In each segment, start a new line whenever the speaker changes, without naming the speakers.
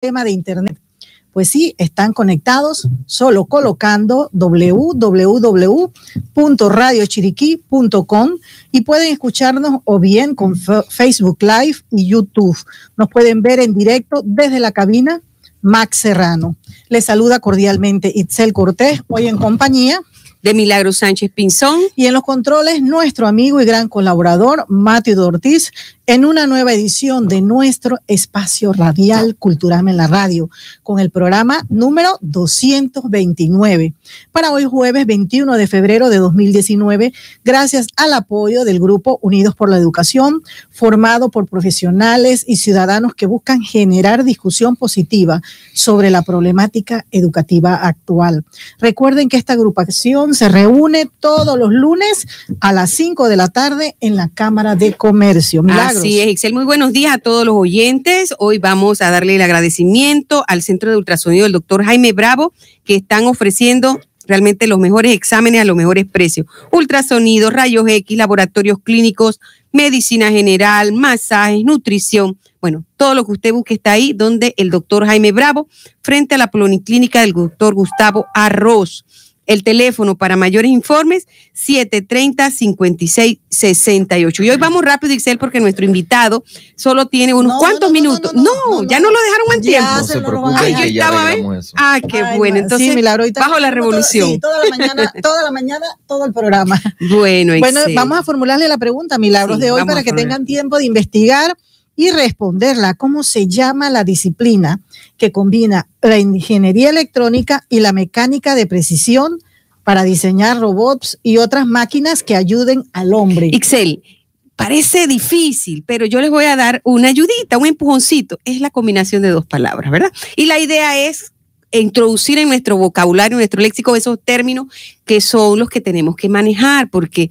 tema de Internet. Pues sí, están conectados solo colocando www.radiochiriquí.com y pueden escucharnos o bien con Facebook Live y YouTube. Nos pueden ver en directo desde la cabina Max Serrano. Les saluda cordialmente Itzel Cortés, hoy en compañía
de Milagro Sánchez Pinzón.
Y en los controles, nuestro amigo y gran colaborador, Mateo Ortiz, en una nueva edición de nuestro espacio radial Cultural en la Radio, con el programa número 229. Para hoy jueves 21 de febrero de 2019, gracias al apoyo del Grupo Unidos por la Educación, formado por profesionales y ciudadanos que buscan generar discusión positiva sobre la problemática educativa actual. Recuerden que esta agrupación se reúne todos los lunes a las 5 de la tarde en la Cámara de Comercio.
Así es, Excel. Muy buenos días a todos los oyentes. Hoy vamos a darle el agradecimiento al Centro de Ultrasonido del doctor Jaime Bravo, que están ofreciendo realmente los mejores exámenes a los mejores precios. Ultrasonido, rayos X, laboratorios clínicos, medicina general, masajes, nutrición. Bueno, todo lo que usted busque está ahí, donde el doctor Jaime Bravo, frente a la Clínica del doctor Gustavo Arroz. El teléfono para mayores informes, 730-5668. Y hoy vamos rápido, Excel, porque nuestro invitado solo tiene unos cuantos minutos. No, ya no lo dejaron en tiempo.
No se preocupe,
Ay, yo estaba, ¿eh? Ah, qué bueno. Entonces, bajo la revolución. Sí,
toda la mañana, toda la mañana, todo el programa.
Bueno,
Bueno, vamos a formularle la pregunta, Milagros, de hoy para que tengan tiempo de investigar y responderla. ¿Cómo se llama la disciplina que combina la ingeniería electrónica y la mecánica de precisión para diseñar robots y otras máquinas que ayuden al hombre?
Excel. Parece difícil, pero yo les voy a dar una ayudita, un empujoncito. Es la combinación de dos palabras, ¿verdad? Y la idea es introducir en nuestro vocabulario, en nuestro léxico, esos términos que son los que tenemos que manejar, porque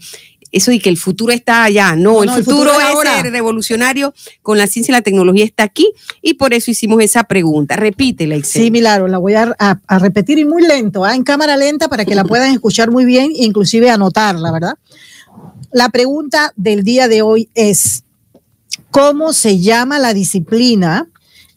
eso y que el futuro está allá. No, el, futuro, es revolucionario con la ciencia y la tecnología está aquí y por eso hicimos esa pregunta. Repítela,
Sí, Milagro, la voy a, repetir y muy lento, ¿ah? en cámara lenta para que la puedan escuchar muy bien, inclusive anotarla, ¿verdad? La pregunta del día de hoy es, ¿cómo se llama la disciplina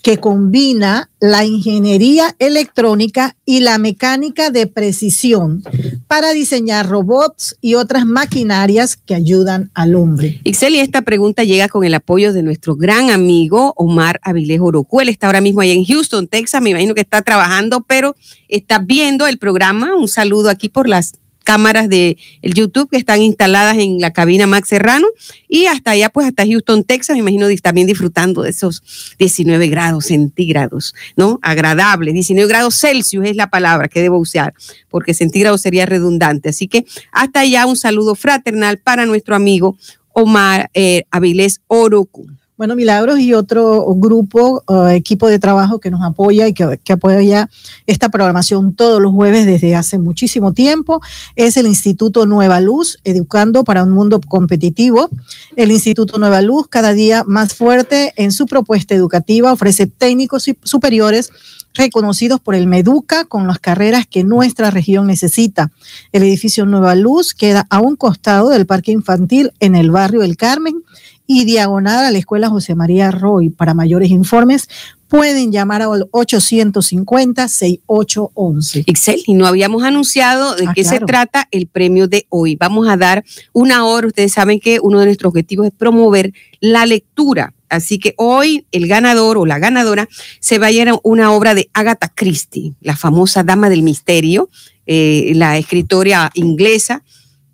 que combina la ingeniería electrónica y la mecánica de precisión para diseñar robots y otras maquinarias que ayudan al hombre.
Ixel, y esta pregunta llega con el apoyo de nuestro gran amigo Omar Avilés Orocu. Él está ahora mismo ahí en Houston, Texas. Me imagino que está trabajando, pero está viendo el programa. Un saludo aquí por las cámaras de el YouTube que están instaladas en la cabina Max Serrano y hasta allá, pues hasta Houston, Texas, me imagino también disfrutando de esos 19 grados centígrados, ¿no? Agradable, 19 grados Celsius es la palabra que debo usar, porque centígrado sería redundante. Así que hasta allá un saludo fraternal para nuestro amigo Omar eh, Avilés Orocu.
Bueno, Milagros y otro grupo, uh, equipo de trabajo que nos apoya y que, apoya esta programación todos los jueves desde hace muchísimo tiempo es el Instituto Nueva Luz, Educando para un Mundo Competitivo. El Instituto Nueva Luz, cada día más fuerte en su propuesta educativa, ofrece técnicos superiores reconocidos por el Meduca con las carreras que nuestra región necesita. El edificio Nueva Luz queda a un costado del Parque Infantil en el barrio El Carmen y diagonal a la Escuela José María Roy. Para mayores informes, pueden llamar al 850-6811.
Excel, y no habíamos anunciado de ah, qué se trata el premio de hoy. Vamos a dar una hora. Ustedes saben que uno de nuestros objetivos es promover la lectura. Así que hoy el ganador o la ganadora se va a ir a una obra de Agatha Christie, la famosa Dama del Misterio, eh, la escritora inglesa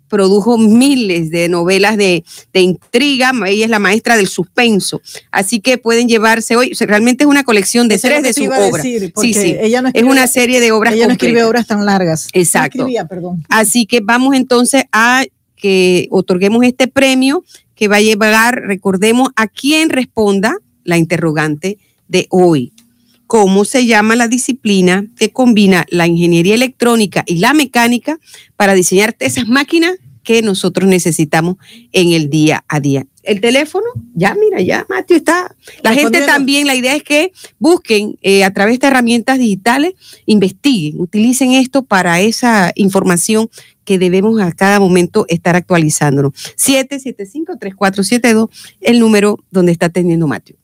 produjo miles de novelas de, intriga, ella es la maestra del suspenso, así que pueden llevarse hoy, realmente es una colección de tres de sus obras. sí, sí, ella no es una serie de obras.
Ella no escribe obras tan largas.
Exacto. Así que vamos entonces a que otorguemos este premio que va a llevar, recordemos, a quien responda la interrogante de hoy. ¿Cómo se llama la disciplina que combina la ingeniería electrónica y la mecánica para diseñar esas máquinas que nosotros necesitamos en el día a día. El teléfono, ya mira, ya Mateo está. La gente también, la idea es que busquen eh, a través de herramientas digitales, investiguen, utilicen esto para esa información que debemos a cada momento estar actualizándonos. 775-3472, el número donde está atendiendo Mateo.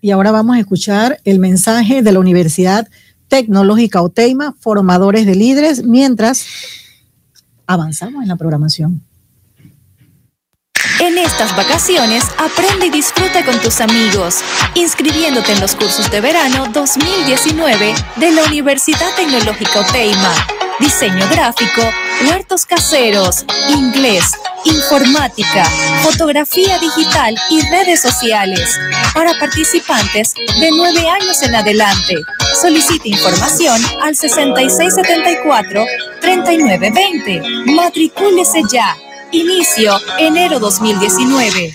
Y ahora vamos a escuchar el mensaje de la Universidad Tecnológica Oteima, formadores de líderes, mientras avanzamos en la programación.
En estas vacaciones, aprende y disfruta con tus amigos, inscribiéndote en los cursos de verano 2019 de la Universidad Tecnológica Oteima. Diseño gráfico, huertos caseros, inglés, informática, fotografía digital y redes sociales. Para participantes de 9 años en adelante. Solicite información al 6674-3920. Matricúlese ya. Inicio enero 2019.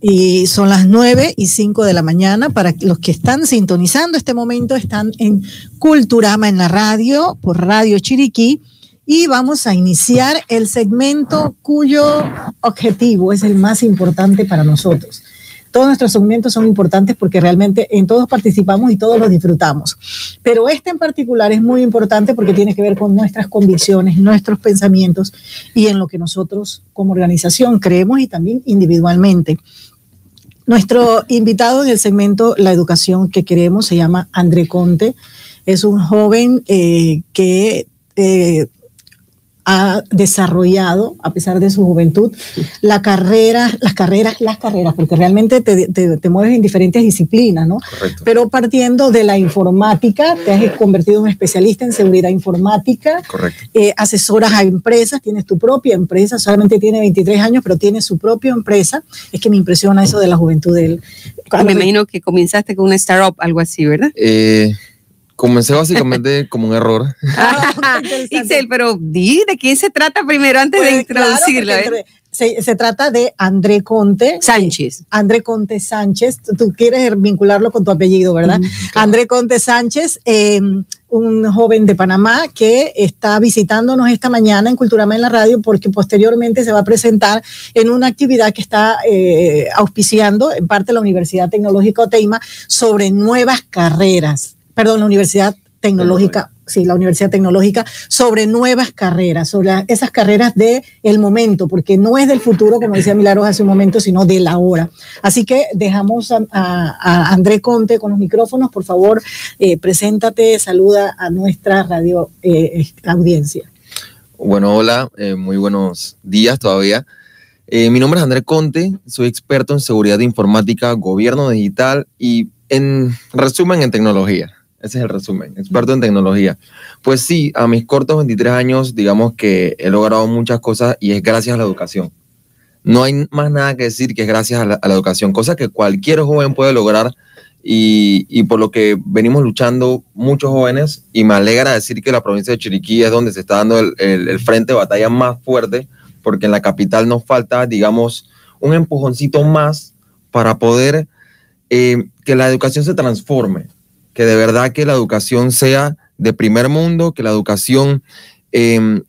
Y son las 9 y 5 de la mañana. Para los que están sintonizando este momento, están en Culturama en la radio, por Radio Chiriquí. Y vamos a iniciar el segmento cuyo objetivo es el más importante para nosotros todos nuestros segmentos son importantes porque realmente en todos participamos y todos los disfrutamos. Pero este en particular es muy importante porque tiene que ver con nuestras convicciones, nuestros pensamientos y en lo que nosotros como organización creemos y también individualmente. Nuestro invitado en el segmento La educación que queremos se llama André Conte. Es un joven eh, que eh, ha desarrollado, a pesar de su juventud, la carrera, las carreras, las carreras, porque realmente te, te, mueves en diferentes disciplinas, ¿no? Correcto. Pero partiendo de la informática, te has convertido en especialista en seguridad informática,
Correcto.
Eh, asesoras a empresas, tienes tu propia empresa, solamente tiene 23 años, pero tiene su propia empresa. Es que me impresiona eso de la juventud de él.
Me imagino que comenzaste con una startup, algo así, ¿verdad?
Eh, Comencé básicamente como un error.
Ah, Ixel, pero di de quién se trata primero antes de pues, introducirlo.
se, trata de André Conte.
Sánchez.
André Conte Sánchez. Tú quieres vincularlo con tu apellido, ¿verdad? André Conte Sánchez, em, un joven de Panamá que está visitándonos esta mañana en Culturama en la radio porque posteriormente se va a presentar en una actividad que está eh, auspiciando en parte la Universidad Tecnológica Oteima sobre nuevas carreras perdón, la Universidad Tecnológica, sí, la Universidad Tecnológica, sobre nuevas carreras, sobre esas carreras de el momento, porque no es del futuro, como decía Milagros hace un momento, sino de la hora. Así que dejamos a, André Conte con los micrófonos, por favor, eh, preséntate, saluda a nuestra radio eh, audiencia.
Bueno, hola, eh, muy buenos días todavía. mi nombre es André Conte, soy experto en seguridad informática, gobierno digital y en resumen en tecnología. Ese es el resumen, experto en tecnología. Pues sí, a mis cortos 23 años, digamos que he logrado muchas cosas y es gracias a la educación. No hay más nada que decir que es gracias a la, educación, cosa que cualquier joven puede lograr y, por lo que venimos luchando muchos jóvenes y me alegra decir que la provincia de Chiriquí es donde se está dando el, frente de batalla más fuerte, porque en la capital nos falta, digamos, un empujoncito más para poder eh, que la educación se transforme que de verdad que la educación sea de primer mundo, que la educación em,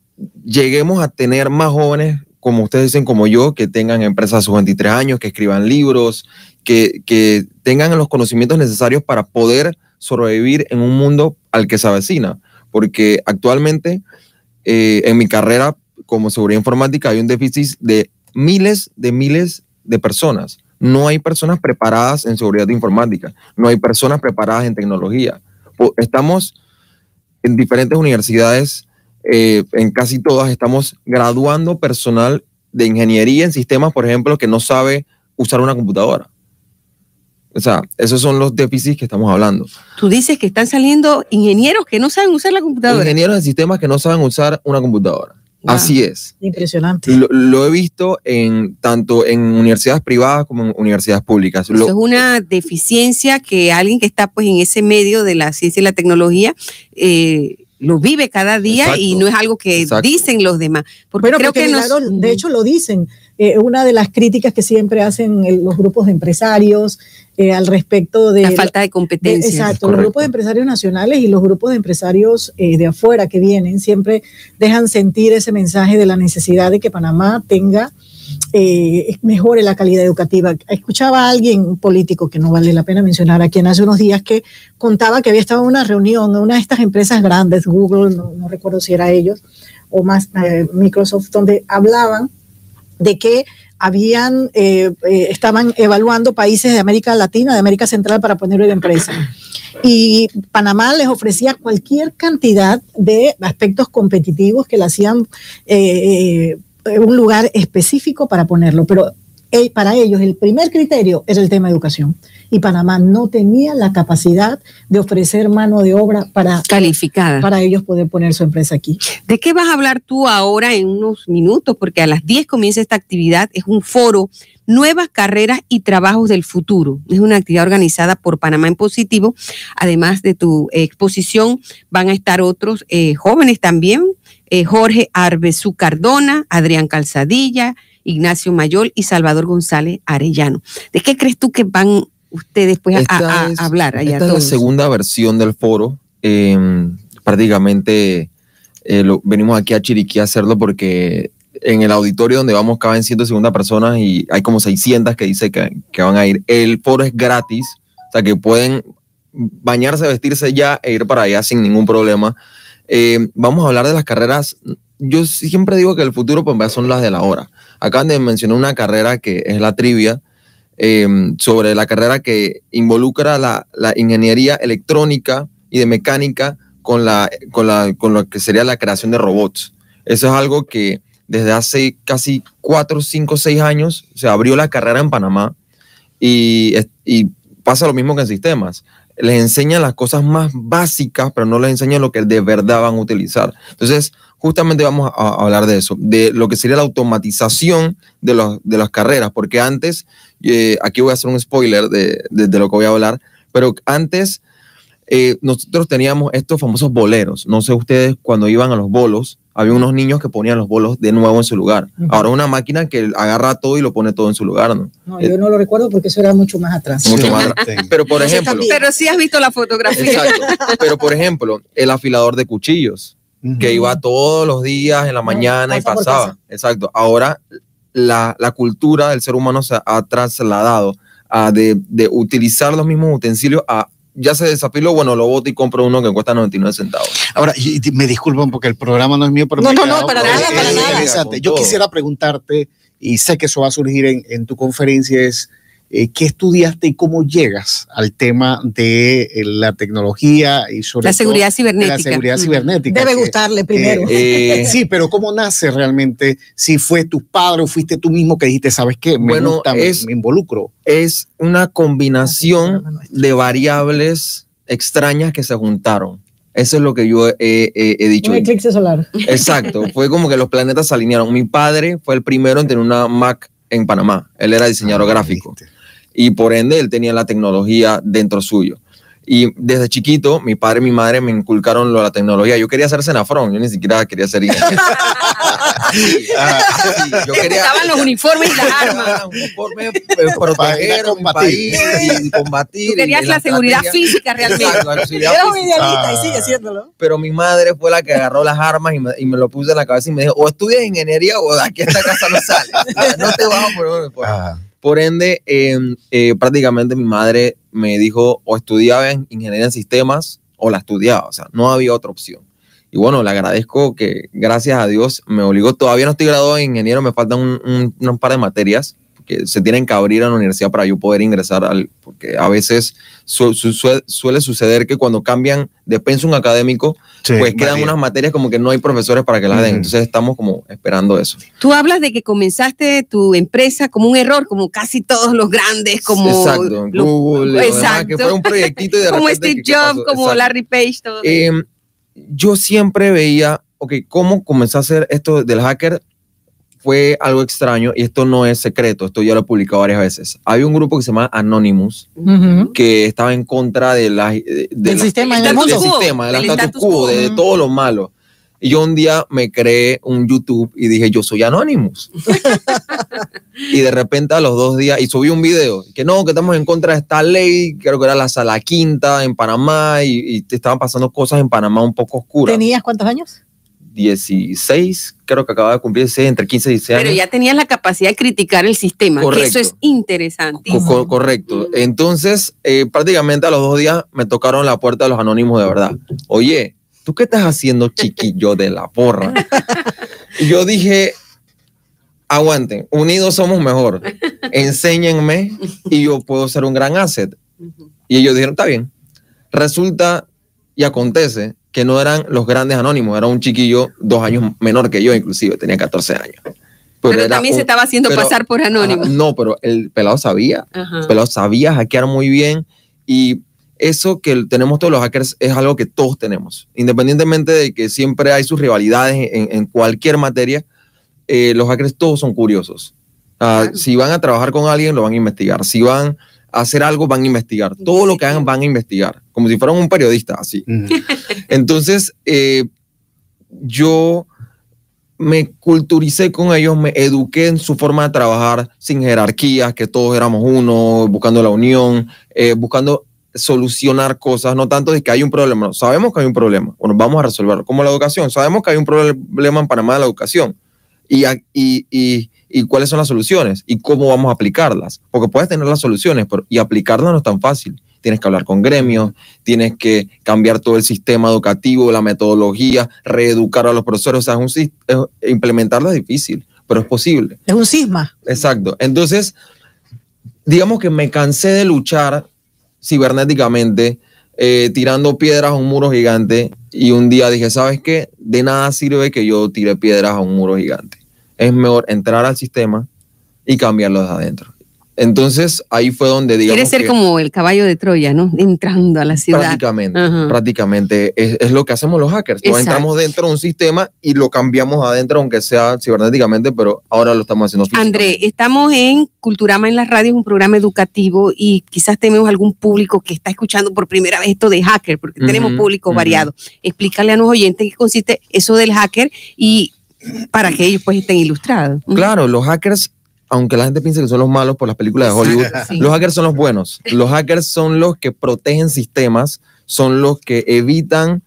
lleguemos a tener más jóvenes, como ustedes dicen, como yo, que tengan empresas a sus 23 años, que escriban libros, que, que tengan los conocimientos necesarios para poder sobrevivir en un mundo al que se avecina. Porque actualmente eh, en mi carrera como seguridad informática hay un déficit de miles de miles de personas no hay personas preparadas en seguridad informática, no hay personas preparadas en tecnología. Estamos en diferentes universidades, eh, en casi todas, estamos graduando personal de ingeniería en sistemas, por ejemplo, que no sabe usar una computadora. O sea, esos son los déficits que estamos hablando.
Tú dices que están saliendo ingenieros que no saben usar la computadora.
Ingenieros de sistemas que no saben usar una computadora. Así es.
Impresionante.
Lo, he visto en tanto en universidades privadas como en universidades públicas.
Eso es una deficiencia que alguien que está pues en ese medio de la ciencia y la tecnología eh, lo vive cada día y no es algo que dicen los demás.
Porque creo que de hecho lo dicen. Eh, una de las críticas que siempre hacen los grupos de empresarios eh, al respecto de
la falta de competencia.
exacto, los grupos de empresarios nacionales y los grupos de empresarios eh, de afuera que vienen siempre dejan sentir ese mensaje de la necesidad de que Panamá tenga eh, mejore la calidad educativa. Escuchaba a alguien, un político que no vale la pena mencionar, a quien hace unos días que contaba que había estado en una reunión en una de estas empresas grandes, Google, no, recuerdo si era ellos, o más eh, Microsoft, donde hablaban de que habían, eh, eh, estaban evaluando países de América Latina, de América Central para poner una empresa. Y Panamá les ofrecía cualquier cantidad de aspectos competitivos que le hacían eh, un lugar específico para ponerlo, pero para ellos el primer criterio era el tema educación y Panamá no tenía la capacidad de ofrecer mano de obra para
calificada
para ellos poder poner su empresa aquí.
¿De qué vas a hablar tú ahora en unos minutos? Porque a las 10 comienza esta actividad, es un foro Nuevas carreras y trabajos del futuro. Es una actividad organizada por Panamá en Positivo. Además de tu exposición, van a estar otros eh, jóvenes también. Eh, Jorge Arbezu Cardona, Adrián Calzadilla, Ignacio Mayol y Salvador González Arellano. ¿De qué crees tú que van ustedes pues a, hablar allá?
Esta es la segunda versión del foro. Em, prácticamente eh, venimos aquí a Chiriquí a hacerlo porque en el auditorio donde vamos caben 150 personas y hay como 600 que dice que, que, van a ir. El foro es gratis, o sea que pueden bañarse, vestirse ya e ir para allá sin ningún problema. Em, vamos a hablar de las carreras. Yo siempre digo que el futuro pues, son las de la hora. Acaban de mencionar una carrera que es la trivia, em, sobre la carrera que involucra la, ingeniería electrónica y de mecánica con, la, con, la, con lo que sería la creación de robots. Eso es algo que desde hace casi cuatro, cinco, seis años se abrió la carrera en Panamá y, y pasa lo mismo que en sistemas les enseñan las cosas más básicas, pero no les enseñan lo que de verdad van a utilizar. Entonces, justamente vamos a, hablar de eso, de lo que sería la automatización de, los, de las carreras, porque antes, eh, aquí voy a hacer un spoiler de, de, lo que voy a hablar, pero antes eh, nosotros teníamos estos famosos boleros. No sé ustedes cuando iban a los bolos, había unos niños que ponían los bolos de nuevo en su lugar. Ahora una máquina que agarra todo y lo pone todo en su lugar,
¿no? No, yo no lo recuerdo porque eso era mucho más atrás.
Mucho más Pero por ejemplo...
Pero sí has visto la fotografía.
Pero por ejemplo, el afilador de cuchillos, que iba todos los días en la mañana y pasaba. Exacto. Ahora la, la, cultura del ser humano se ha trasladado a de, de utilizar los mismos utensilios a ya se desafiló, bueno, lo voto y compro uno que cuesta 99 centavos.
Ahora, me disculpan porque el programa no es mío, pero
no, no, no, para nada, para
nada. Yo quisiera preguntarte, y sé que eso va a surgir en, en tu conferencia, es eh, ¿qué estudiaste y cómo llegas al tema de eh, la tecnología y sobre
la seguridad cibernética?
La seguridad cibernética.
Debe gustarle primero.
Eh, sí, pero ¿cómo nace realmente? Si fue tu padre o fuiste tú mismo que dijiste, ¿sabes qué? Me bueno, gusta, me, involucro.
Es una combinación de variables extrañas que se juntaron. Eso es lo que yo he, dicho.
Un eclipse solar.
Exacto. fue como que los planetas se alinearon. Mi padre fue el primero en tener una Mac en Panamá. Él era diseñador ah, gráfico y por ende él tenía la tecnología dentro suyo. Y desde chiquito, mi padre y mi madre me inculcaron lo de la tecnología. Yo quería ser senafrón, yo ni siquiera quería ser ingeniero.
yo quería, Estaban los uniformes y las armas.
uniformes, eh, proteger un país y combatir. Tú
querías la, seguridad física realmente.
Era un idealista y sigue siéndolo.
Pero mi madre fue la que agarró las armas y me, y me, lo puse en la cabeza y me dijo, o estudias ingeniería o de aquí a esta casa no sales. No te vas a poner por ende, em, eh, prácticamente mi madre me dijo o estudiaba en ingeniería en sistemas o la estudiaba, o sea, no había otra opción. Y bueno, le agradezco que gracias a Dios me obligó, todavía no estoy graduado en ingeniero, me faltan un, un par de materias, que se tienen que abrir a la universidad para yo poder ingresar al, porque a veces suele suceder que cuando cambian de pensum académico, pues quedan unas materias como que no hay profesores para que las den. Entonces estamos como esperando eso.
Tú hablas de que comenzaste tu empresa como un error, como casi todos los grandes, como
exacto, Google, exacto. que fue un proyectito de
como Steve Jobs, como Larry Page, todo.
Em, yo siempre veía, ok, cómo comencé a hacer esto del hacker fue algo extraño y esto no es secreto, esto ya lo he publicado varias veces. Había un grupo que se llama Anonymous que estaba en contra de la,
del sistema,
del, sistema, del status quo, de, todo lo malo. Y yo un día me creé un YouTube y dije, yo soy Anonymous. y de repente a los dos días, y subí un video, que no, que estamos en contra de esta ley, creo que era la sala quinta en Panamá, y, y te estaban pasando cosas en Panamá un poco oscuras.
¿Tenías cuántos años?
16, creo que acaba de cumplir entre 15 y 16 años.
Pero ya tenías la capacidad de criticar el sistema, que eso es interesante.
Co correcto. Entonces, eh, prácticamente a los dos días me tocaron la puerta de los anónimos de verdad. Oye, ¿tú qué estás haciendo, chiquillo de la porra? y yo dije, aguanten, unidos somos mejor. Enséñenme y yo puedo ser un gran asset. Y ellos dijeron, está bien. Resulta y acontece que no eran los grandes anónimos, era un chiquillo dos años menor que yo, inclusive, tenía 14 años.
Pero, también se estaba haciendo pasar por anónimo.
no, pero el pelado sabía, el pelado sabía hackear muy bien y eso que tenemos todos los hackers es algo que todos tenemos, independientemente de que siempre hay sus rivalidades en, cualquier materia, eh, los hackers todos son curiosos. Ah, si van a trabajar con alguien, lo van a investigar. Si van hacer algo, van a investigar. Todo lo que hagan, van a investigar. Como si fueran un periodista, así. Entonces, eh, yo me culturicé con ellos, me eduqué en su forma de trabajar sin jerarquías, que todos éramos uno, buscando la unión, eh, buscando solucionar cosas, no tanto de que hay un problema, sabemos que hay un problema, bueno, vamos a resolverlo, como la educación, sabemos que hay un problema en Panamá de la educación y, y, y y cuáles son las soluciones y cómo vamos a aplicarlas. Porque puedes tener las soluciones pero, y aplicarlas no es tan fácil. Tienes que hablar con gremios, tienes que cambiar todo el sistema educativo, la metodología, reeducar a los profesores. O sea, es un, implementarlo es difícil, pero es posible.
Es un cisma.
Exacto. Entonces, digamos que me cansé de luchar cibernéticamente, eh, tirando piedras a un muro gigante y un día dije, ¿sabes qué? De nada sirve que yo tire piedras a un muro gigante es mejor entrar al sistema y cambiarlo desde adentro. Entonces ahí fue donde digamos.
Quiere ser como el caballo de Troya, ¿no? Entrando a la ciudad.
Prácticamente, prácticamente es, lo que hacemos los hackers. entramos dentro de un sistema y lo cambiamos adentro, aunque sea cibernéticamente, pero ahora lo estamos haciendo.
André, estamos en Culturama en la radio, es un programa educativo y quizás tenemos algún público que está escuchando por primera vez esto de hacker, porque tenemos público variado. Explícale a los oyentes qué consiste eso del hacker y para que ellos pues estén ilustrados.
Claro, los hackers, aunque la gente piense que son los malos por las películas de Hollywood, los hackers son los buenos. Los hackers son los que protegen sistemas, son los que evitan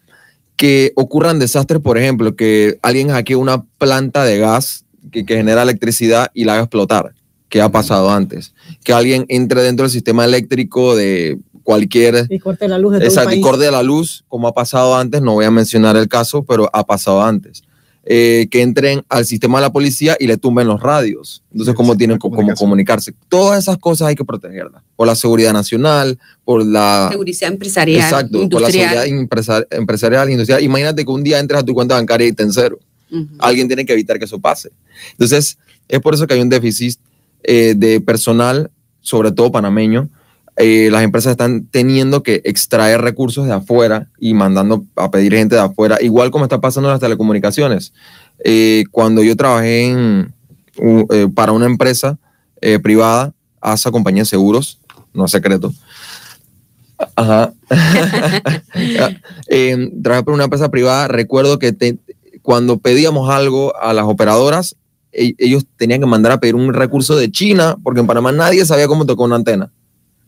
que ocurran desastres, por ejemplo, que alguien hackee una planta de gas que, genera electricidad y la haga explotar, que ha pasado antes. Que alguien entre dentro del sistema eléctrico de cualquier...
Y corte la luz de
Exacto, y corte la luz, como ha pasado antes, no voy a mencionar el caso, pero ha pasado antes. Eh, que entren al sistema de la policía y le tumben los radios. Entonces, ¿cómo tienen cómo comunicarse? Todas esas cosas hay que protegerlas. Por la seguridad nacional, por la...
Seguridad empresarial.
Exacto, por la seguridad empresarial, industrial. Imagínate que un día entres a tu cuenta bancaria y te en cero. Alguien tiene que evitar que eso pase. Entonces, es por eso que hay un déficit eh, de personal, sobre todo panameño, eh, las empresas están teniendo que extraer recursos de afuera y mandando a pedir gente de afuera, igual como está pasando en las telecomunicaciones. Eh, cuando yo trabajé en, eh, para una empresa privada, ASA Compañía de Seguros, no es secreto. Ajá. trabajé para una empresa privada, recuerdo que cuando pedíamos algo a las operadoras, e, ellos tenían que mandar a pedir un recurso de China, porque en Panamá nadie sabía cómo tocar una antena.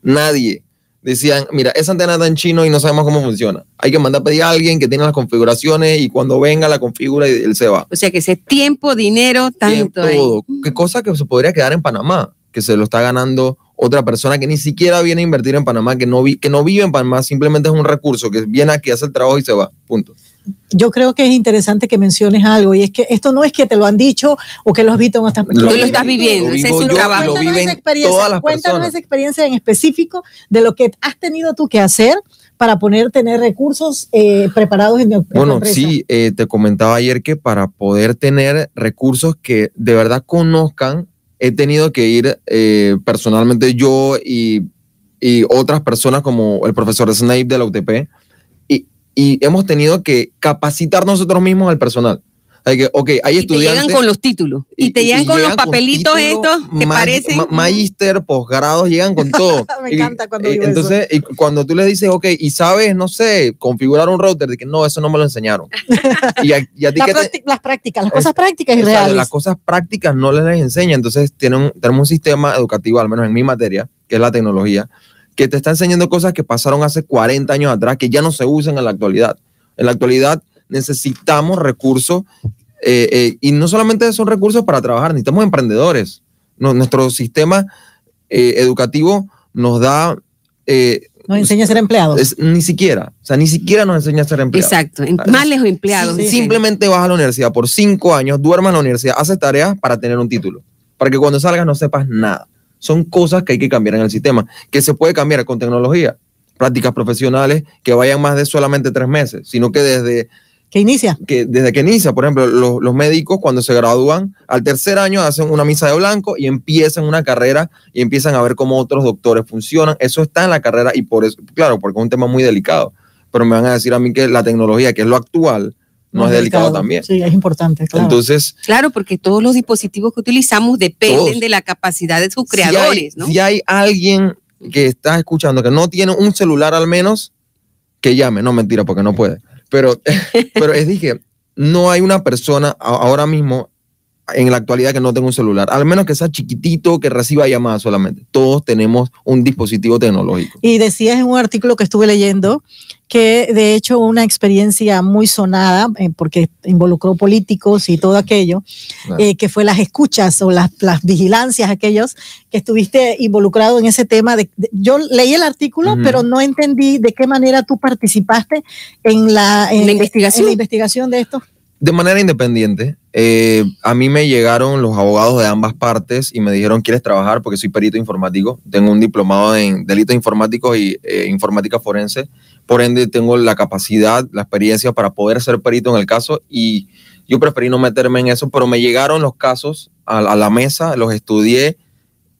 Nadie. Decían, mira, esa antena está en chino y no sabemos cómo funciona. Hay que mandar a pedir a alguien que tiene las configuraciones y cuando venga la configura y él se va.
O sea que ese tiempo, dinero, tanto.
todo. Qué cosa que se podría quedar en Panamá, que se lo está ganando otra persona que ni siquiera viene a invertir en Panamá, que no, vi, que no vive en Panamá, simplemente es un recurso que viene aquí, hace el trabajo y se va. Punto
yo creo que es interesante que menciones algo y es que esto no es que te lo han dicho o que lo has visto en otras
personas. Tú lo estás viviendo, ese es un trabajo.
Lo viven todas cuéntanos esa experiencia en específico de lo que has tenido tú que hacer para poder tener recursos eh, preparados en,
Bueno, sí, eh, te comentaba ayer que para poder tener recursos que de verdad conozcan, he tenido que ir eh, personalmente yo y, y otras personas como el profesor Snape de la UTP, y hemos tenido que capacitar nosotros mismos al personal. Hay que, ok, hay
Y te
estudiantes.
llegan con los títulos. Y, te llegan con los papelitos
títulos,
estos que parecen.
ma- Magister, posgrados, llegan con todo.
Me
Y,
encanta cuando digo
Entonces, y cuando tú le dices, ok, y sabes, no sé, configurar un router, de que no, eso no me lo enseñaron. y, a, y a ti
La
que te-
las prácticas, las
Es-
cosas prácticas y reales.
las cosas prácticas no les, les enseña. Entonces, tienen, tenemos un sistema educativo, al menos en mi materia, que es la tecnología, que te está enseñando cosas que pasaron hace 40 años atrás, que ya no se usan en la actualidad. En la actualidad necesitamos recursos, eh, eh, y no solamente son recursos para trabajar, necesitamos emprendedores. No- nuestro sistema eh, educativo nos da... eh,
Nos enseña a ser empleados.
es- ni siquiera, o sea, ni siquiera nos enseña a ser empleados.
Exacto. em- Más los empleados.
Sí,
Simplemente vas a la universidad por cinco años, duermas en la universidad, haces tareas para tener un título. Para que cuando salgas no sepas nada. Son cosas que hay que cambiar en el sistema, que se puede cambiar con tecnología. Prácticas profesionales que vayan más de solamente tres meses, sino que desde
que inicia.
que, desde que inicia, por ejemplo, los, los médicos cuando se gradúan, al tercer año hacen una misa de blanco y empiezan una carrera y empiezan a ver cómo otros doctores funcionan. Eso está en la carrera y por eso, claro, porque es un tema muy delicado. Pero me van a decir a mí que la tecnología, que es lo actual, no, es delicado, también.
Sí, es importante, claro.
Entonces,
Claro, porque todos los dispositivos que utilizamos dependen
Todos.
de la capacidad de sus
si hay-
creadores, ¿no?
si hay alguien que está escuchando que no tiene un celular al menos, que llame. No, mentira, porque no puede. Pero, pero es dije, no hay una persona ahora mismo en la actualidad que no tenga un celular, al menos que sea chiquitito, que reciba llamadas solamente. Todos tenemos un dispositivo tecnológico.
Y decías en un artículo que estuve leyendo que de hecho una experiencia muy sonada, eh, porque involucró políticos y todo aquello,
Claro.
eh, que fue las escuchas o las, las vigilancias, aquellos que estuviste involucrado en ese tema. De, de- yo leí el artículo, pero no entendí de qué manera tú participaste en la, en,
La investigación.
en la investigación de esto.
De manera independiente, eh, a mí me llegaron los abogados de ambas partes y me dijeron, ¿quieres trabajar? Porque soy perito informático, tengo un diplomado en delitos informáticos y eh, informática forense, por ende tengo la capacidad, la experiencia para poder ser perito en el caso y yo preferí no meterme en eso, pero me llegaron los casos a, a la mesa, los estudié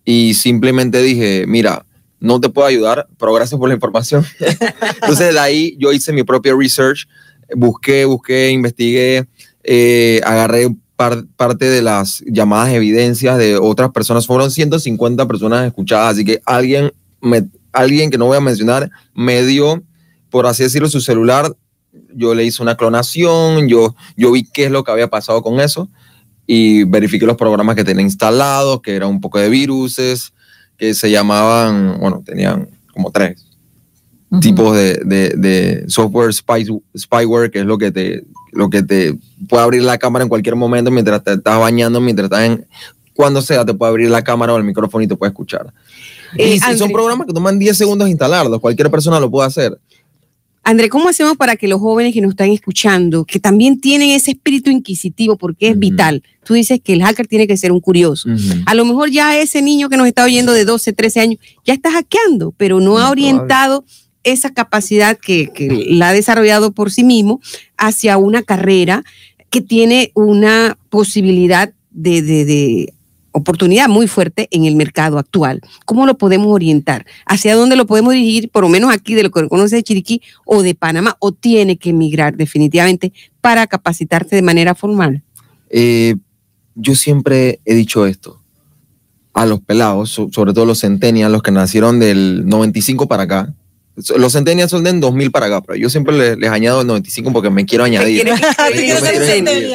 y simplemente dije, mira, no te puedo ayudar, pero gracias por la información. Entonces de ahí yo hice mi propia research, busqué, busqué, investigué, eh, agarré par- parte de las llamadas evidencias de otras personas. Fueron 150 personas escuchadas, así que alguien, alguien que no voy a mencionar me dio, por así decirlo, su celular. Yo le hice una clonación, yo, yo vi qué es lo que había pasado con eso y verifiqué los programas que tenía instalados, que era un poco de viruses, que se llamaban, bueno, tenían como tres
Ujú.
tipos de, de, de software spy, spyware, que es lo que te lo que te puede abrir la cámara en cualquier momento mientras te estás bañando, mientras estás en cuando sea te puede abrir la cámara o el micrófono y te puede escuchar.
Eh,
y son programas que toman 10 segundos instalarlos, cualquier persona lo puede hacer.
André, ¿cómo hacemos para que los jóvenes que nos están escuchando, que también tienen ese espíritu inquisitivo, porque es vital, tú dices que el hacker tiene que ser un curioso. A lo mejor ya ese niño que nos está oyendo de 12, 13 años ya está hackeando, pero no ha orientado esa capacidad que, la ha desarrollado por sí mismo hacia una carrera que tiene una posibilidad de, oportunidad muy fuerte en el mercado actual. ¿Cómo lo podemos orientar? ¿Hacia dónde lo podemos dirigir, por lo menos aquí de lo que conoce de Chiriquí o de Panamá, o tiene que emigrar definitivamente para capacitarse de manera formal?
Eh, yo siempre he dicho esto a los pelados, so- sobre todo los centennials, los que nacieron del 95 para acá. Los centennials son del 2000 para acá, pero yo siempre les, les añado el 95 porque me quiero añadir.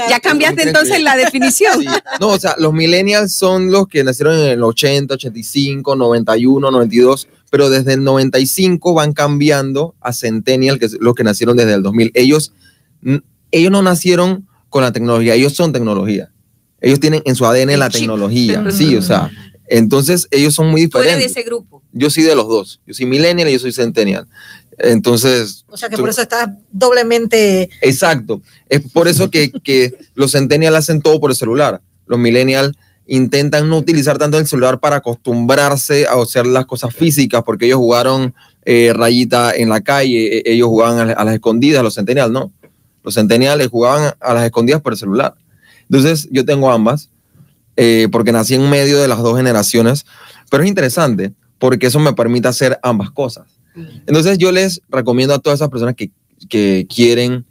Ya cambiaste entonces la definición.
Sí. No, o sea, los millennials son los que nacieron en el 80, 85, 91, 92, pero desde el 95 van cambiando a centennial, que es los que nacieron desde el 2000. Ellos, ellos no nacieron con la tecnología, ellos son tecnología. Ellos tienen en su ADN
El
la
chip.
tecnología, sí, o sea, entonces ellos son muy
Tú eres de
diferentes.
ese grupo.
Yo soy de los dos, yo soy millennial y yo soy centennial. Entonces,
O sea que
tú-
por eso estás doblemente
Exacto. Es por eso que, que los centennials hacen todo por el celular. Los millennials intentan no utilizar tanto el celular para acostumbrarse a hacer las cosas físicas, porque ellos jugaron eh, rayita en la calle, e- ellos jugaban a, la- a las escondidas, los centennials no. Los centennials jugaban a las escondidas por el celular. Entonces, yo tengo ambas, eh, porque nací en medio de las dos generaciones, pero es interesante, porque eso me permite hacer ambas cosas. Entonces yo les recomiendo a todas esas personas que, que quieren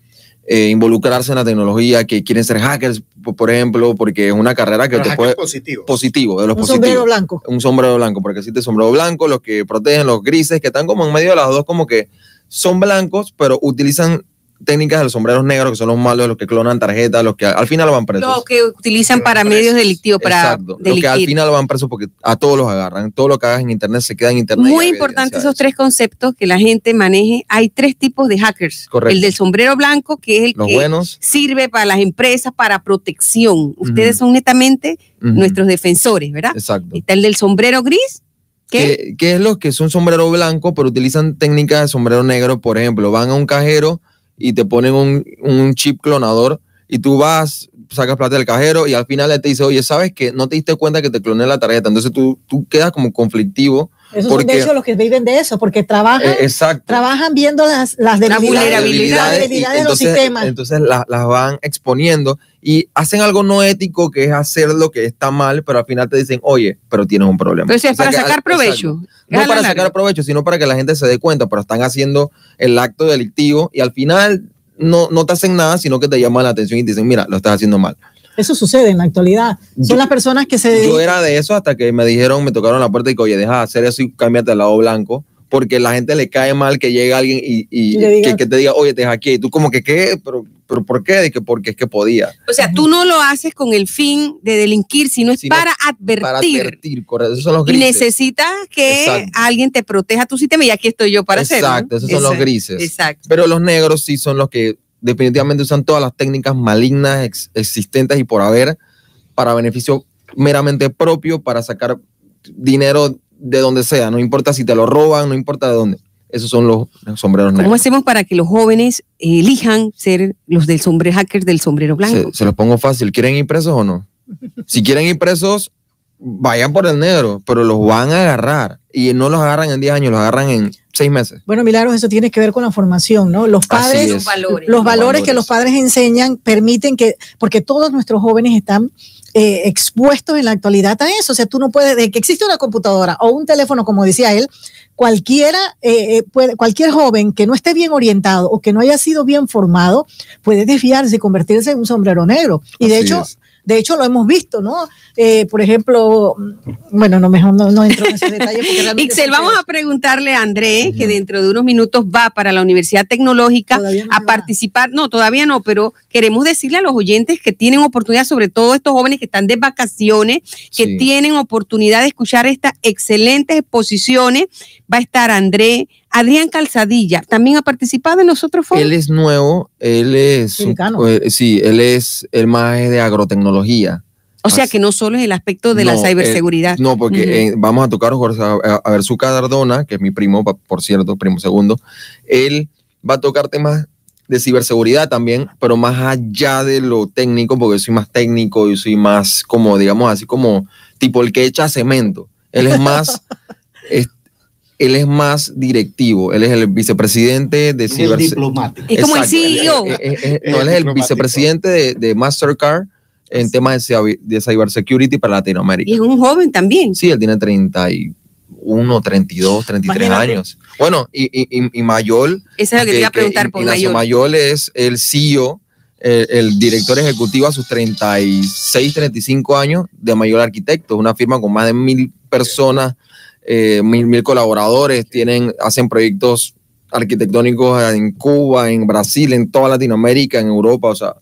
eh, involucrarse en la tecnología, que quieren ser hackers, por ejemplo, porque es una carrera que
Pero
te puede
positivo.
positivo, de los
Un
positivos.
sombrero blanco.
Un sombrero blanco, porque existe sombrero blanco, los que protegen los grises, que están como en medio de las dos, como que son blancos, pero utilizan técnicas de los sombreros negros, que son los malos, los que clonan tarjetas, los que al final van presos.
Lo que utilizan para
presos.
medios delictivos, para
Exacto, los que al final van presos porque a todos los agarran. Todo lo que hagas en internet se queda en internet.
Muy importante esos tres conceptos que la gente maneje. Hay tres tipos de hackers.
Correcto.
El del sombrero blanco, que es el
Los
que
buenos.
sirve para las empresas, para protección. Ustedes son netamente nuestros defensores, ¿verdad?
Exacto.
Está el del sombrero gris, que
¿Qué, qué es lo que es un sombrero blanco, pero utilizan técnicas de sombrero negro? Por ejemplo, van a un cajero y te ponen un, un chip clonador y tú vas, sacas plata del cajero y al final te dice, oye, ¿sabes que No te diste cuenta que te cloné la tarjeta. Entonces tú, tú quedas como conflictivo.
Esos son de
Porque-
hecho los que viven de eso, porque trabajan,
Eh,
trabajan viendo las, las debilidades,
vulnerabilidades.
las
y
de los
entonces,
sistemas.
Entonces la- las van exponiendo y hacen algo no ético que es hacer lo que está mal, pero al final te dicen, oye, pero tienes un problema.
pero eso es
O sea
para
al-
sacar provecho.
No
la
para
larga.
sacar provecho, sino para que la gente se dé cuenta, pero están haciendo el acto delictivo y al final no, no te hacen nada, sino que te llaman la atención y te dicen, mira, lo estás haciendo mal.
Eso sucede en la actualidad. Son
Yo-
las personas que se
Yo era de eso hasta que me dijeron, me tocaron la puerta y que, oye, deja de hacer eso y cámbiate al lado blanco, porque la gente le cae mal que llegue alguien y, y
Y diga-
que, que te diga, oye, te hackeé. Y tú como que, ¿qué? ¿Pero, pero por qué? Dije, porque es que podía.
O sea, tú no lo haces con el fin de delinquir, sino es
Sino
para
Para
advertir.
advertir, correcto. Esos son los
y
grises.
necesitas que
Exacto.
alguien te proteja tu sistema y aquí estoy yo para hacerlo.
Exacto, esos son los
Exacto.
grises.
Exacto.
Pero los negros sí son los que definitivamente usan todas las técnicas malignas ex- existentes y por haber para beneficio meramente propio, para sacar dinero de donde sea. No importa si te lo roban, no importa de dónde. Esos son los, los sombreros
¿Cómo
negros.
hacemos para que los jóvenes elijan ser los del sombrero hackers del sombrero blanco?
Se, se los pongo fácil. ¿Quieren ir presos o no? Si quieren ir presos, vayan por el negro, pero los van a agarrar. Y no los agarran en 10 años, los agarran en 6 meses.
Bueno, Milagros, eso tiene que ver con la formación, ¿no? Los padres,
es.
Los valores.
los
Los
valores que los padres enseñan permiten que, porque todos nuestros jóvenes están eh, expuestos en la actualidad a eso. O sea, tú no puedes, de que existe una computadora o un teléfono, como decía él, cualquiera, eh, eh, puede, cualquier joven que no esté bien orientado o que no haya sido bien formado puede desviarse y convertirse en un sombrero negro. Y de hecho,
es.
De hecho lo hemos visto, ¿no? Eh, por ejemplo, bueno, no, mejor no, no entro en ese detalle.
Ixel, vamos a preguntarle a André, que
Ujú.
dentro de unos minutos va para la Universidad Tecnológica
no
a
va.
participar. No, todavía no, pero queremos decirle a los oyentes que tienen oportunidad, sobre todo estos jóvenes que están de vacaciones, que
Sí.
tienen oportunidad de escuchar estas excelentes exposiciones. Va a estar André, Adrián Calzadilla, también ha participado en los otros foros.
Él es nuevo, él es, eh, sí, él es el más de agrotecnología.
o sea que no solo es el aspecto de la ciberseguridad.
eh, no, porque eh, vamos a tocar Jorge, a, a ver su Cardona, que es mi primo, por cierto, primo segundo. Él va a tocar temas de ciberseguridad también, pero más allá de lo técnico, porque yo soy más técnico, yo soy más como, digamos, así como tipo el que echa cemento. Él es más, es- él es más directivo. Él es el vicepresidente de
El
ciberseguridad.
diplomático.
Es como el CEO.
eh, eh, eh,
Es
no, él es el vicepresidente de, de Mastercard en temas de, cyber- de cybersecurity para Latinoamérica.
Y es un joven también.
Sí, él tiene 31, 32, 33
Imagínate.
años. Bueno, y, y, y- y Mayol,
Eso es lo que te iba a preguntar por mayor.
Mayol es el CEO, el, el director ejecutivo a sus 36, 35 años de Mayol Arquitectos, una firma con más de mil personas, eh, mil, mil colaboradores, tienen, hacen proyectos arquitectónicos en Cuba, en Brasil, en toda Latinoamérica, en Europa, o sea,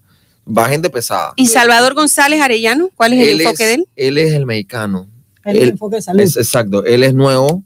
va gente pesada.
¿Y Salvador González Arellano? ¿Cuál es el
Él
enfoque
es,
de él?
él es el mexicano.
El,
él-
enfoque de salud.
Es, exacto, él es nuevo,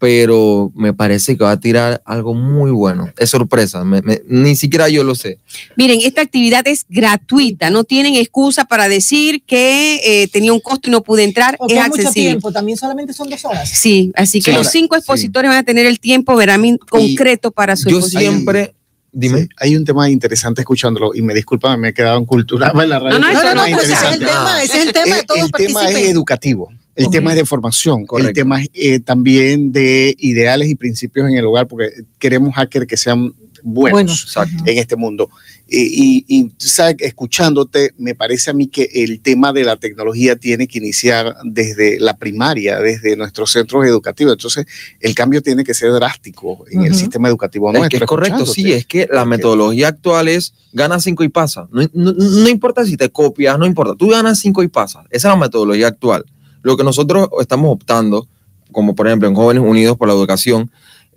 pero me parece que va a tirar algo muy bueno. Es sorpresa, me- me- ni siquiera yo lo sé.
Miren, esta actividad es gratuita, no tienen excusa para decir que eh, tenía un costo y no pude entrar,
Porque
es
hay mucho
accesible.
tiempo, también solamente son dos horas.
Sí, así que
Sí,
los cinco
sí.
expositores van a tener el tiempo veramente concreto para su
Yo
exposición.
siempre, dime,
Sí, hay un tema interesante escuchándolo y me disculpa, me he quedado en cultura en la radio.
No, no,
es
no,
más
pues,
ese es el tema, ese es el tema de
Eh,
todos
el tema es educativo, el
Ok.
tema es de formación, el
Correcto.
tema es eh, también de ideales y principios en el hogar, porque queremos hackers que sean buenos
exacto.
en este mundo. y, y, ¿sabes? escuchándote, me parece a mí que el tema de la tecnología tiene que iniciar desde la primaria, desde nuestros centros educativos. Entonces, el cambio tiene que ser drástico en el sistema educativo
nuestro. Es, es correcto, sí, es que la metodología actual es gana cinco y pasa. No, no, importa si te copias, no importa, tú ganas cinco y pasas. Esa es la metodología actual. Lo que nosotros estamos optando, como por ejemplo en Jóvenes Unidos por la Educación,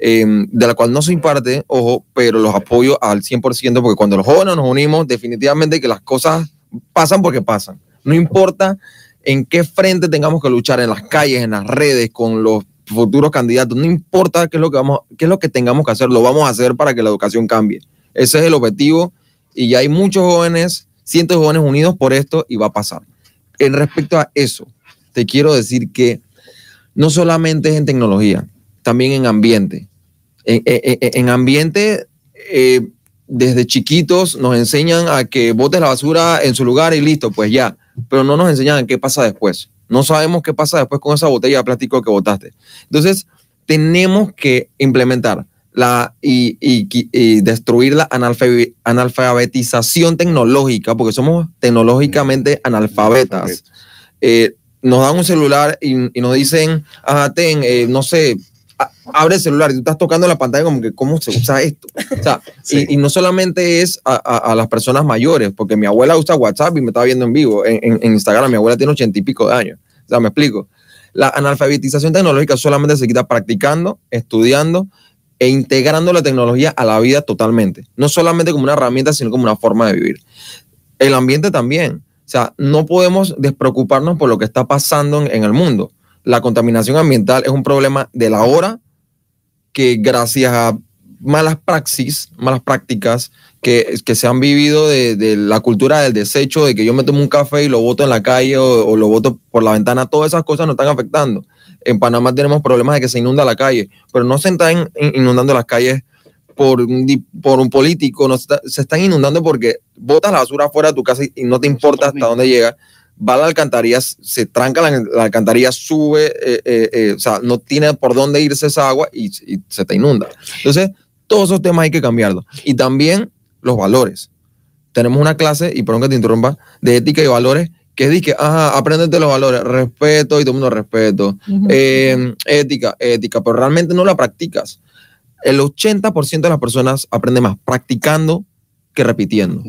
Em, de la cual no soy parte, ojo, pero los apoyo al 100%, porque cuando los jóvenes nos unimos, definitivamente que las cosas pasan porque pasan. No importa en qué frente tengamos que luchar, en las calles, en las redes, con los futuros candidatos, no importa qué es lo que, vamos, qué es lo que tengamos que hacer, lo vamos a hacer para que la educación cambie. Ese es el objetivo y ya hay muchos jóvenes, cientos de jóvenes unidos por esto y va a pasar. En respecto a eso, te quiero decir que no solamente es en tecnología, también en ambiente. En, ambiente, eh, desde chiquitos nos enseñan a que botes la basura en su lugar y listo, pues ya, pero no nos enseñan qué pasa después. No sabemos qué pasa después con esa botella de plástico que botaste. Entonces, tenemos que implementar la, y, y, destruir la analfabetización tecnológica, porque somos tecnológicamente analfabetas. Eh, nos dan un celular y, nos dicen, ten, eh, no sé, abre el celular y tú estás tocando la pantalla como que, ¿cómo se usa esto? O sea, y, no solamente es a, las personas mayores, porque mi abuela usa WhatsApp y me está viendo en vivo en, Instagram. Mi abuela tiene ochenta y pico de años. O sea, me explico. La analfabetización tecnológica solamente se quita practicando, estudiando e integrando la tecnología a la vida totalmente. No solamente como una herramienta, sino como una forma de vivir. El ambiente también. O sea, no podemos despreocuparnos por lo que está pasando en, el mundo la contaminación ambiental es un problema de la hora que gracias a malas praxis, malas prácticas que, que se han vivido de, la cultura del desecho, de que yo me tomo un café y lo boto en la calle o, lo boto por la ventana, todas esas cosas nos están afectando. En Panamá tenemos problemas de que se inunda la calle, pero no se están inundando las calles por por un político, no se, están inundando porque botas la basura fuera de tu casa y no te importa hasta dónde llega va a la alcantarilla, se tranca la, alcantarilla, sube, eh, eh, eh, o sea, no tiene por dónde irse esa agua y, se te inunda. Entonces, todos esos temas hay que cambiarlos. Y también los valores. Tenemos una clase, y perdón que te interrumpa, de ética y valores que es que, ajá, aprendete los valores, respeto y todo el mundo respeto, ética, ética, pero realmente no la practicas. El 80% de las personas aprenden más practicando que repitiendo.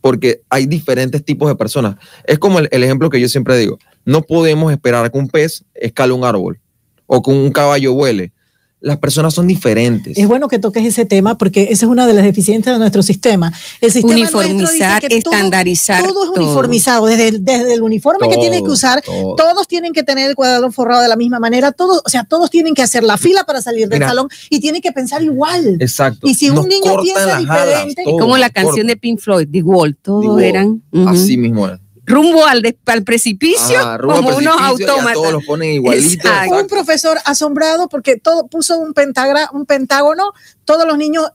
Porque hay diferentes tipos de personas. Es como el, ejemplo que yo siempre digo, no podemos esperar que un pez escale un árbol o que un caballo vuele las personas son diferentes.
Es bueno que toques ese tema porque esa es una de las deficiencias de nuestro sistema.
El sistema Uniformizar, estandarizar.
Todo, es uniformizado, desde el, desde el uniforme que tienes que usar, todos tienen que tener el cuadrado forrado de la misma manera, todos, o sea, todos tienen que hacer la fila para salir del salón y tienen que pensar igual.
Exacto.
Y si un niño piensa diferente.
como la canción de Pink Floyd, The Wall, todos eran.
Así mismo era
rumbo al, al precipicio como unos autómatas.
Todos los ponen igualitos.
Un profesor asombrado porque todo puso un pentagra, un pentágono, todos los niños,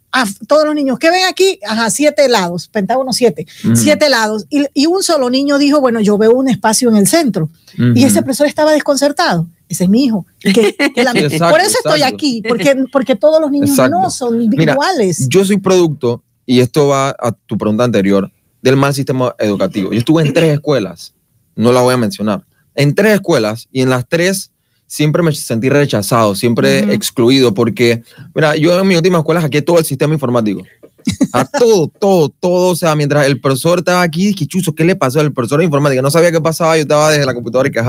todos los niños que ven aquí, ajá, siete lados, pentágono siete, siete lados. Y, y, un solo niño dijo, bueno, yo veo un espacio en el centro. Y ese profesor estaba desconcertado. Ese es mi hijo. por eso estoy aquí, porque, porque todos los niños no son iguales.
Yo soy producto, y esto va a tu pregunta anterior, del mal sistema educativo. Yo estuve en tres escuelas, no la voy a mencionar, en tres escuelas y en las tres siempre me sentí rechazado, siempre excluido, porque, mira, yo en mi última escuela hackeé todo el sistema informático. A todo, todo, todo. O sea, mientras el profesor estaba aquí, que chuzo, ¿qué le pasó al profesor de informática? No sabía qué pasaba, yo estaba desde la computadora y que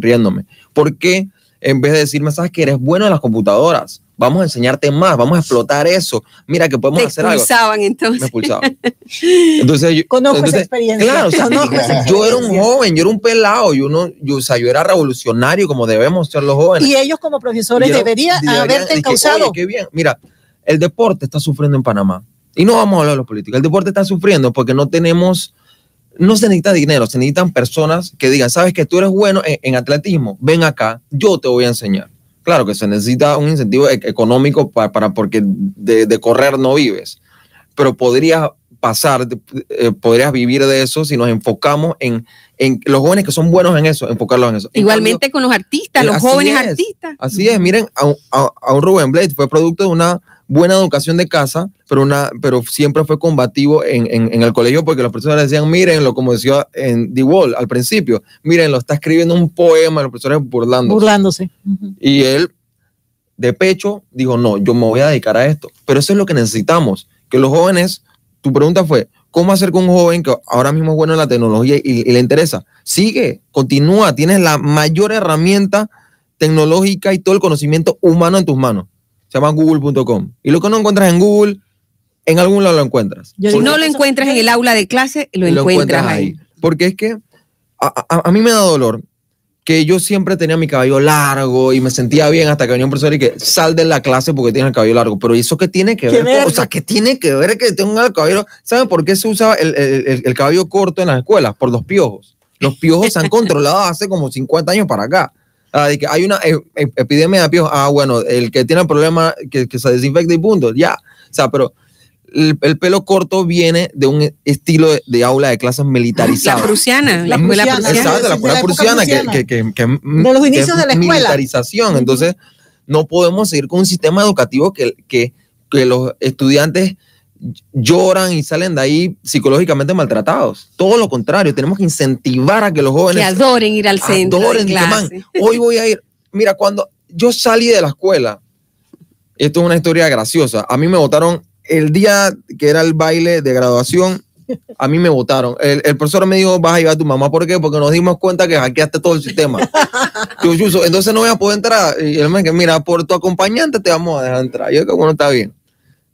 riéndome. ¿Por qué? En vez de decirme, sabes que eres bueno en las computadoras, vamos a enseñarte más, vamos a explotar eso. Mira que podemos hacer algo.
entonces.
Me expulsaban. Entonces, yo,
Conozco esa experiencia.
Claro, yo era un joven, yo era un pelado, yo, no, yo, o sea, yo era revolucionario como debemos ser los jóvenes.
Y ellos como profesores deberían, haberte causado.
qué bien. Mira, el deporte está sufriendo en Panamá. Y no vamos a hablar de los políticos. El deporte está sufriendo porque no tenemos no se necesita dinero, se necesitan personas que digan, sabes que tú eres bueno en, atletismo, ven acá, yo te voy a enseñar. Claro que se necesita un incentivo e-, económico para, porque de, correr no vives, pero podrías pasar, eh, podrías vivir de eso si nos enfocamos en, en los jóvenes que son buenos en eso, enfocarlos en eso.
Igualmente con los artistas, los jóvenes artistas.
Así es, miren, a, un Rubén Blade fue producto de una buena educación de casa, pero, una, pero siempre fue combativo en, en, en el colegio porque los profesores decían, mírenlo, como decía en The Wall al principio, mírenlo, está escribiendo un poema, los profesores burlándose.
Burlándose.
Y él, de pecho, dijo, no, yo me voy a dedicar a esto. Pero eso es lo que necesitamos, que los jóvenes, tu pregunta fue, ¿cómo hacer con un joven que ahora mismo es bueno en la tecnología y, y le interesa? Sigue, continúa, tienes la mayor herramienta tecnológica y todo el conocimiento humano en tus manos. Se llama google.com. Y lo que no encuentras en Google, en algún lado lo encuentras.
Yo
Si no lo encuentras en el aula de clase, lo,
Lo
encuentras ahí.
Porque es que a, a- a mí me da dolor que yo siempre tenía mi cabello largo y me sentía bien hasta que venía un profesor y que sal de la clase porque tienes el cabello largo. Pero eso qué tiene que
¿Qué
ver?
ver?
O sea, ¿qué tiene que ver que tenga el cabello? ¿Saben por qué se usa el, el- el- el cabello corto en las escuelas? Por los piojos. Los piojos se han controlado hace como 50 años para acá. Ah, de que hay una e- e- epidemia de piojos. Ah, bueno, el que tiene el problema que, que se desinfecte y punto. Ya. O sea, pero el, el pelo corto viene de un estilo de, de aula de clases
La
militarizado.
prusiana, la,
La
escuela
prusiana.
Exacto, la
de
escuela
la
prusiana, que,
prusiana.
que, que, que-
De los
que
inicios
es
de la escuela.
Militarización. Entonces, no podemos seguir con un sistema educativo que, que, que los estudiantes lloran y salen de ahí psicológicamente maltratados. Todo lo contrario, tenemos que incentivar a que los
que
jóvenes
adoren ir al centro
adoren,
de
que, man,
clase.
hoy voy a ir. Mira, cuando yo salí de la escuela, esto es una historia graciosa. A mí me votaron el día que era el baile de graduación. A mí me votaron. El, el profesor me dijo, vas a llevar a tu mamá. ¿Por qué? Porque nos dimos cuenta que hackeaste todo el sistema. Yo, entonces no voy a poder entrar. Y él me dijo, mira, por tu acompañante te vamos a dejar entrar. Yo, que bueno, está bien.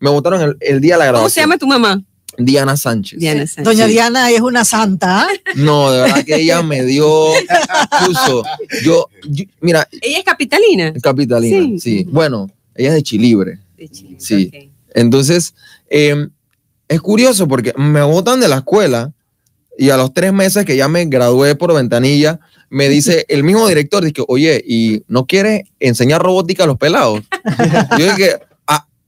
Me votaron el, el día de la graduación.
¿Cómo se llama tu mamá?
Diana Sánchez.
Diana Sánchez.
Doña
Sí.
Diana es una santa. ¿ah?
No, de verdad que ella me dio Yuso. Yo, yo- mira,
Ella es capitalina.
Capitalina, sí.
Sí.
Bueno, ella es de Chilibre.
De Chile.
Sí. Entonces, eh, es curioso porque me botan de la escuela y a los tres meses que ya me gradué por ventanilla, me dice el mismo director, dice, oye, ¿y no quieres enseñar robótica a los pelados? yo dije, "Ah,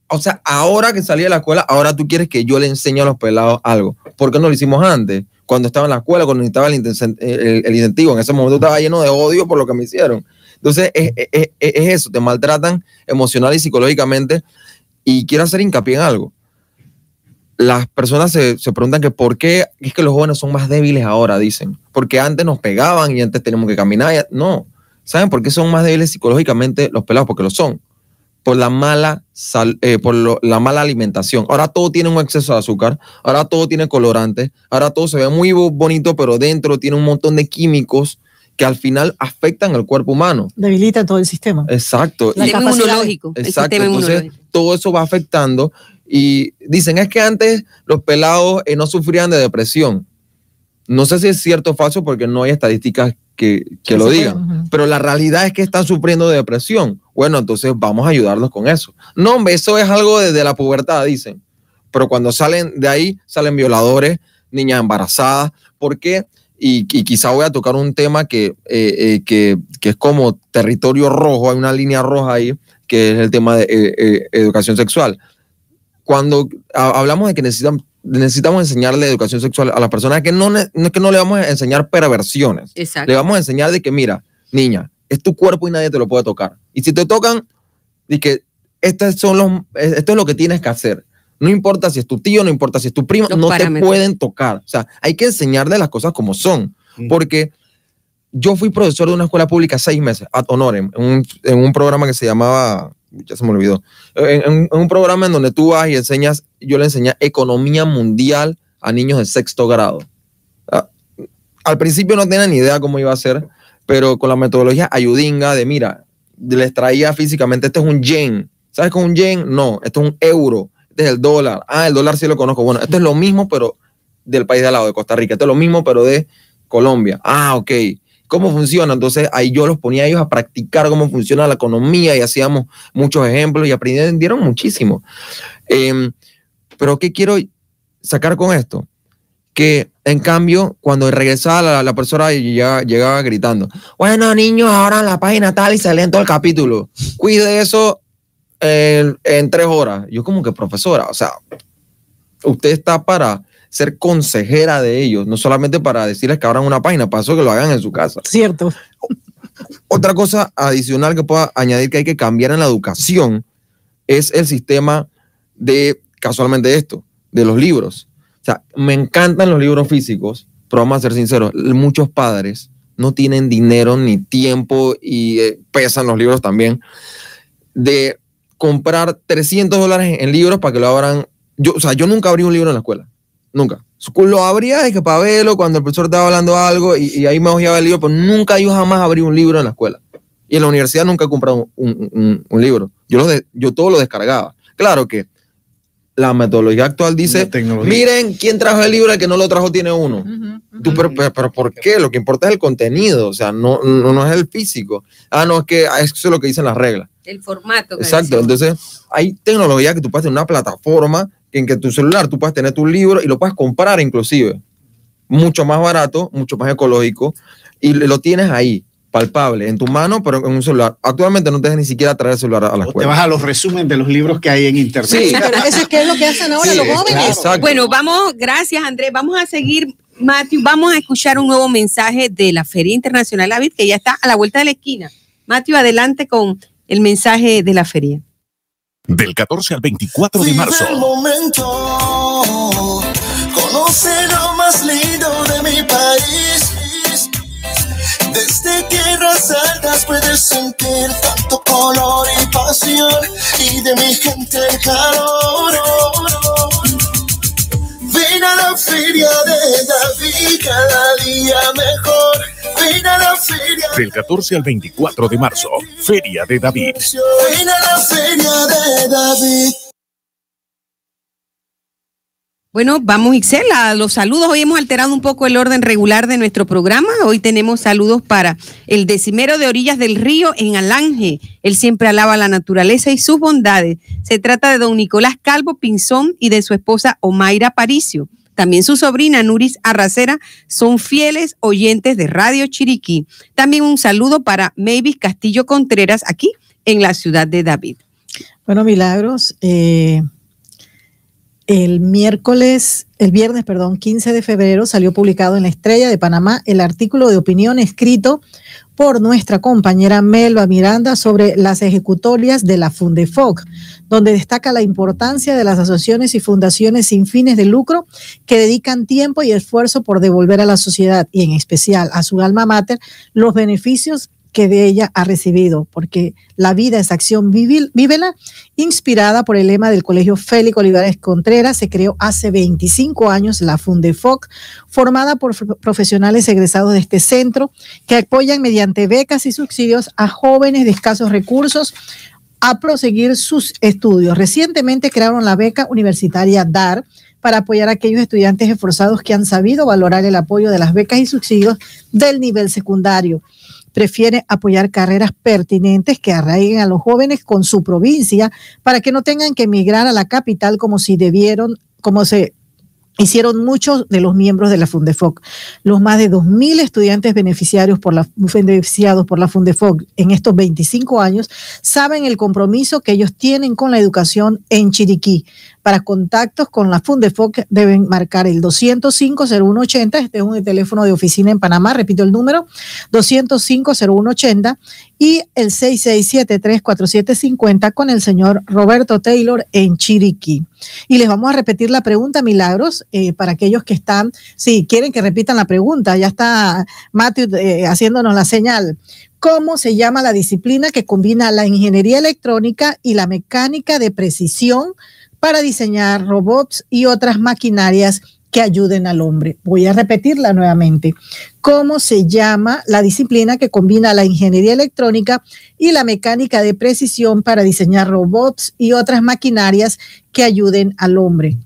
o sea, ahora que salí de la escuela, ahora tú quieres que yo le enseñe a los pelados algo. ¿Por qué no lo hicimos antes? Cuando estaba en la escuela, cuando necesitaba el, el- incentivo. En ese momento estaba lleno de odio por lo que me hicieron. Entonces, es, es- es- es eso, te maltratan emocional y psicológicamente. Y quiero hacer hincapié en algo. Las personas se, se preguntan que por qué es que los jóvenes son más débiles ahora, dicen. Porque antes nos pegaban y antes teníamos que caminar. No. ¿Saben por qué son más débiles psicológicamente los pelados? Porque lo son. Por la mala, sal- eh, por lo- la mala alimentación. Ahora todo tiene un exceso de azúcar. Ahora todo tiene colorantes. Ahora todo se ve muy bo- bonito, pero dentro tiene un montón de químicos que al final afectan al cuerpo humano.
Debilita todo el sistema.
Exacto.
La
Y-
inmunológico. el
Exacto,
sistema
entonces
inmunológico.
todo eso va afectando y dicen es que antes los pelados eh, no sufrían de depresión. No sé si es cierto o falso porque no hay estadísticas que, que lo digan, pero la realidad es que están sufriendo de depresión. Bueno, entonces vamos a ayudarlos con eso. No, hombre, eso es algo desde la pubertad, dicen. Pero cuando salen de ahí, salen violadores, niñas embarazadas. ¿Por qué? Y, y quizá voy a tocar un tema que, eh, eh, que, que es como territorio rojo, hay una línea roja ahí, que es el tema de eh, educación sexual. Cuando ha- hablamos de que necesitan, necesitamos enseñarle educación sexual a las personas, que no, no es que no le vamos a enseñar perversiones,
Exacto.
le vamos a enseñar de que, mira, niña, es tu cuerpo y nadie te lo puede tocar. Y si te tocan, y que estos son los, esto es lo que tienes que hacer. No importa si es tu tío, no importa si es tu primo,
Los
no
parámetros.
te pueden tocar. O sea, hay que enseñarle las cosas como son.
Mm.
Porque yo fui profesor de una escuela pública seis meses, ad honorem, en un, en un programa que se llamaba, ya se me olvidó, en, en- en un programa en donde tú vas y enseñas, yo le enseñé economía mundial a niños de sexto grado. Ah, Al principio no tenía ni idea cómo iba a ser, pero con la metodología ayudinga de, mira, les traía físicamente, este es un yen. ¿Sabes con un yen? No, esto es un euro, este es el dólar. Ah, el dólar sí lo conozco. Bueno, esto es lo mismo, pero del país de al lado, de Costa Rica. Esto es lo mismo, pero de Colombia. Ah, ok. ¿Cómo funciona? Entonces ahí yo los ponía a ellos a practicar cómo funciona la economía y hacíamos muchos ejemplos y aprendieron muchísimo. Em, pero ¿qué quiero sacar con esto? Que en cambio, cuando regresaba la, la persona llegaba, llegaba gritando, bueno niños, ahora en la página tal y se leen todo el capítulo. Cuide eso en, en tres horas. Yo como que profesora, o sea, usted está para ser consejera de ellos, no solamente para decirles que abran una página, para eso que lo hagan en su casa.
Cierto.
Otra cosa adicional que pueda añadir que hay que cambiar en la educación es el sistema de casualmente esto, de los libros. O sea, me encantan los libros físicos, pero vamos a ser sinceros, muchos padres no tienen dinero ni tiempo y eh, pesan los libros también, de comprar 300 dólares en libros para que lo abran. Yo, o sea, yo nunca abrí un libro en la escuela, nunca. Lo abría y que para verlo cuando el profesor estaba hablando algo y, ahí me ojeaba el libro, pero nunca yo jamás abrí un libro en la escuela. Y en la universidad nunca he comprado un, libro. Yo, lo yo todo lo descargaba. Claro que la metodología actual dice, miren quién trajo el libro, el que no lo trajo tiene uno. Tú, pero, pero, ¿por qué? Lo que importa es el contenido, o sea, no, no, es el físico. Ah, no, es que eso es lo que dicen las reglas.
El formato.
Exacto, entonces hay tecnología que tú puedes tener una plataforma en que tu celular tú puedes tener tu libro y lo puedes comprar inclusive. Mucho más barato, mucho más ecológico y lo tienes ahí palpable en tu mano, pero en un celular. Actualmente no te dejas ni siquiera traer el celular a la escuela.
te vas a los resúmenes de los libros que hay en internet.
Sí, pero eso es que es lo que hacen ahora los jóvenes.
bueno, vamos, gracias Andrés, vamos a seguir, Matthew, vamos a escuchar un nuevo mensaje de la Feria Internacional Avid, que ya está a la vuelta de la esquina. Matthew, adelante con el mensaje de la feria.
Del 14 al 24 de marzo.
El momento, conoce lo más lindo de mi país desde tierras altas puedes sentir tanto color y pasión y de mi gente el calor. Ven a la feria de David, cada día mejor. Ven a la feria.
Del 14 al 24 de marzo, Feria de David.
Ven a la feria de David.
Bueno, vamos, Ixel, a los saludos. Hoy hemos alterado un poco el orden regular de nuestro programa. Hoy tenemos saludos para el decimero de orillas del río en Alange. Él siempre alaba la naturaleza y sus bondades. Se trata de don Nicolás Calvo Pinzón y de su esposa Omaira Paricio. También su sobrina Nuris Arracera son fieles oyentes de Radio Chiriquí. También un saludo para Mavis Castillo Contreras aquí en la ciudad de David.
Bueno, Milagros, eh, el miércoles, el viernes, perdón, 15 de febrero salió publicado en la Estrella de Panamá el artículo de opinión escrito por nuestra compañera Melba Miranda sobre las ejecutorias de la Fundefoc, donde destaca la importancia de las asociaciones y fundaciones sin fines de lucro que dedican tiempo y esfuerzo por devolver a la sociedad y en especial a su alma mater los beneficios que de ella ha recibido, porque la vida es acción vívela, inspirada por el lema del Colegio Félix Olivares Contreras, se creó hace 25 años la Fundefoc, formada por profesionales egresados de este centro que apoyan mediante becas y subsidios a jóvenes de escasos recursos a proseguir sus estudios. Recientemente crearon la beca universitaria DAR, para apoyar a aquellos estudiantes esforzados que han sabido valorar el apoyo de las becas y subsidios del nivel secundario prefiere apoyar carreras pertinentes que arraiguen a los jóvenes con su provincia para que no tengan que emigrar a la capital como si debieron, como se hicieron muchos de los miembros de la Fundefoc. Los más de 2.000 estudiantes beneficiarios por la, beneficiados por la Fundefoc en estos 25 años saben el compromiso que ellos tienen con la educación en Chiriquí. Para contactos con la Fundefoc deben marcar el 205-0180, este es un teléfono de oficina en Panamá, repito el número, 205-0180 y el 6673-4750 con el señor Roberto Taylor en Chiriquí. Y les vamos a repetir la pregunta, Milagros, eh, para aquellos que están, si quieren que repitan la pregunta, ya está Matthew eh, haciéndonos la señal. ¿Cómo se llama la disciplina que combina la ingeniería electrónica y la mecánica de precisión? Para diseñar robots y otras maquinarias que ayuden al hombre. Voy a repetirla nuevamente. ¿Cómo se llama la disciplina que combina la ingeniería electrónica y la mecánica de precisión para diseñar robots y otras maquinarias que ayuden al hombre?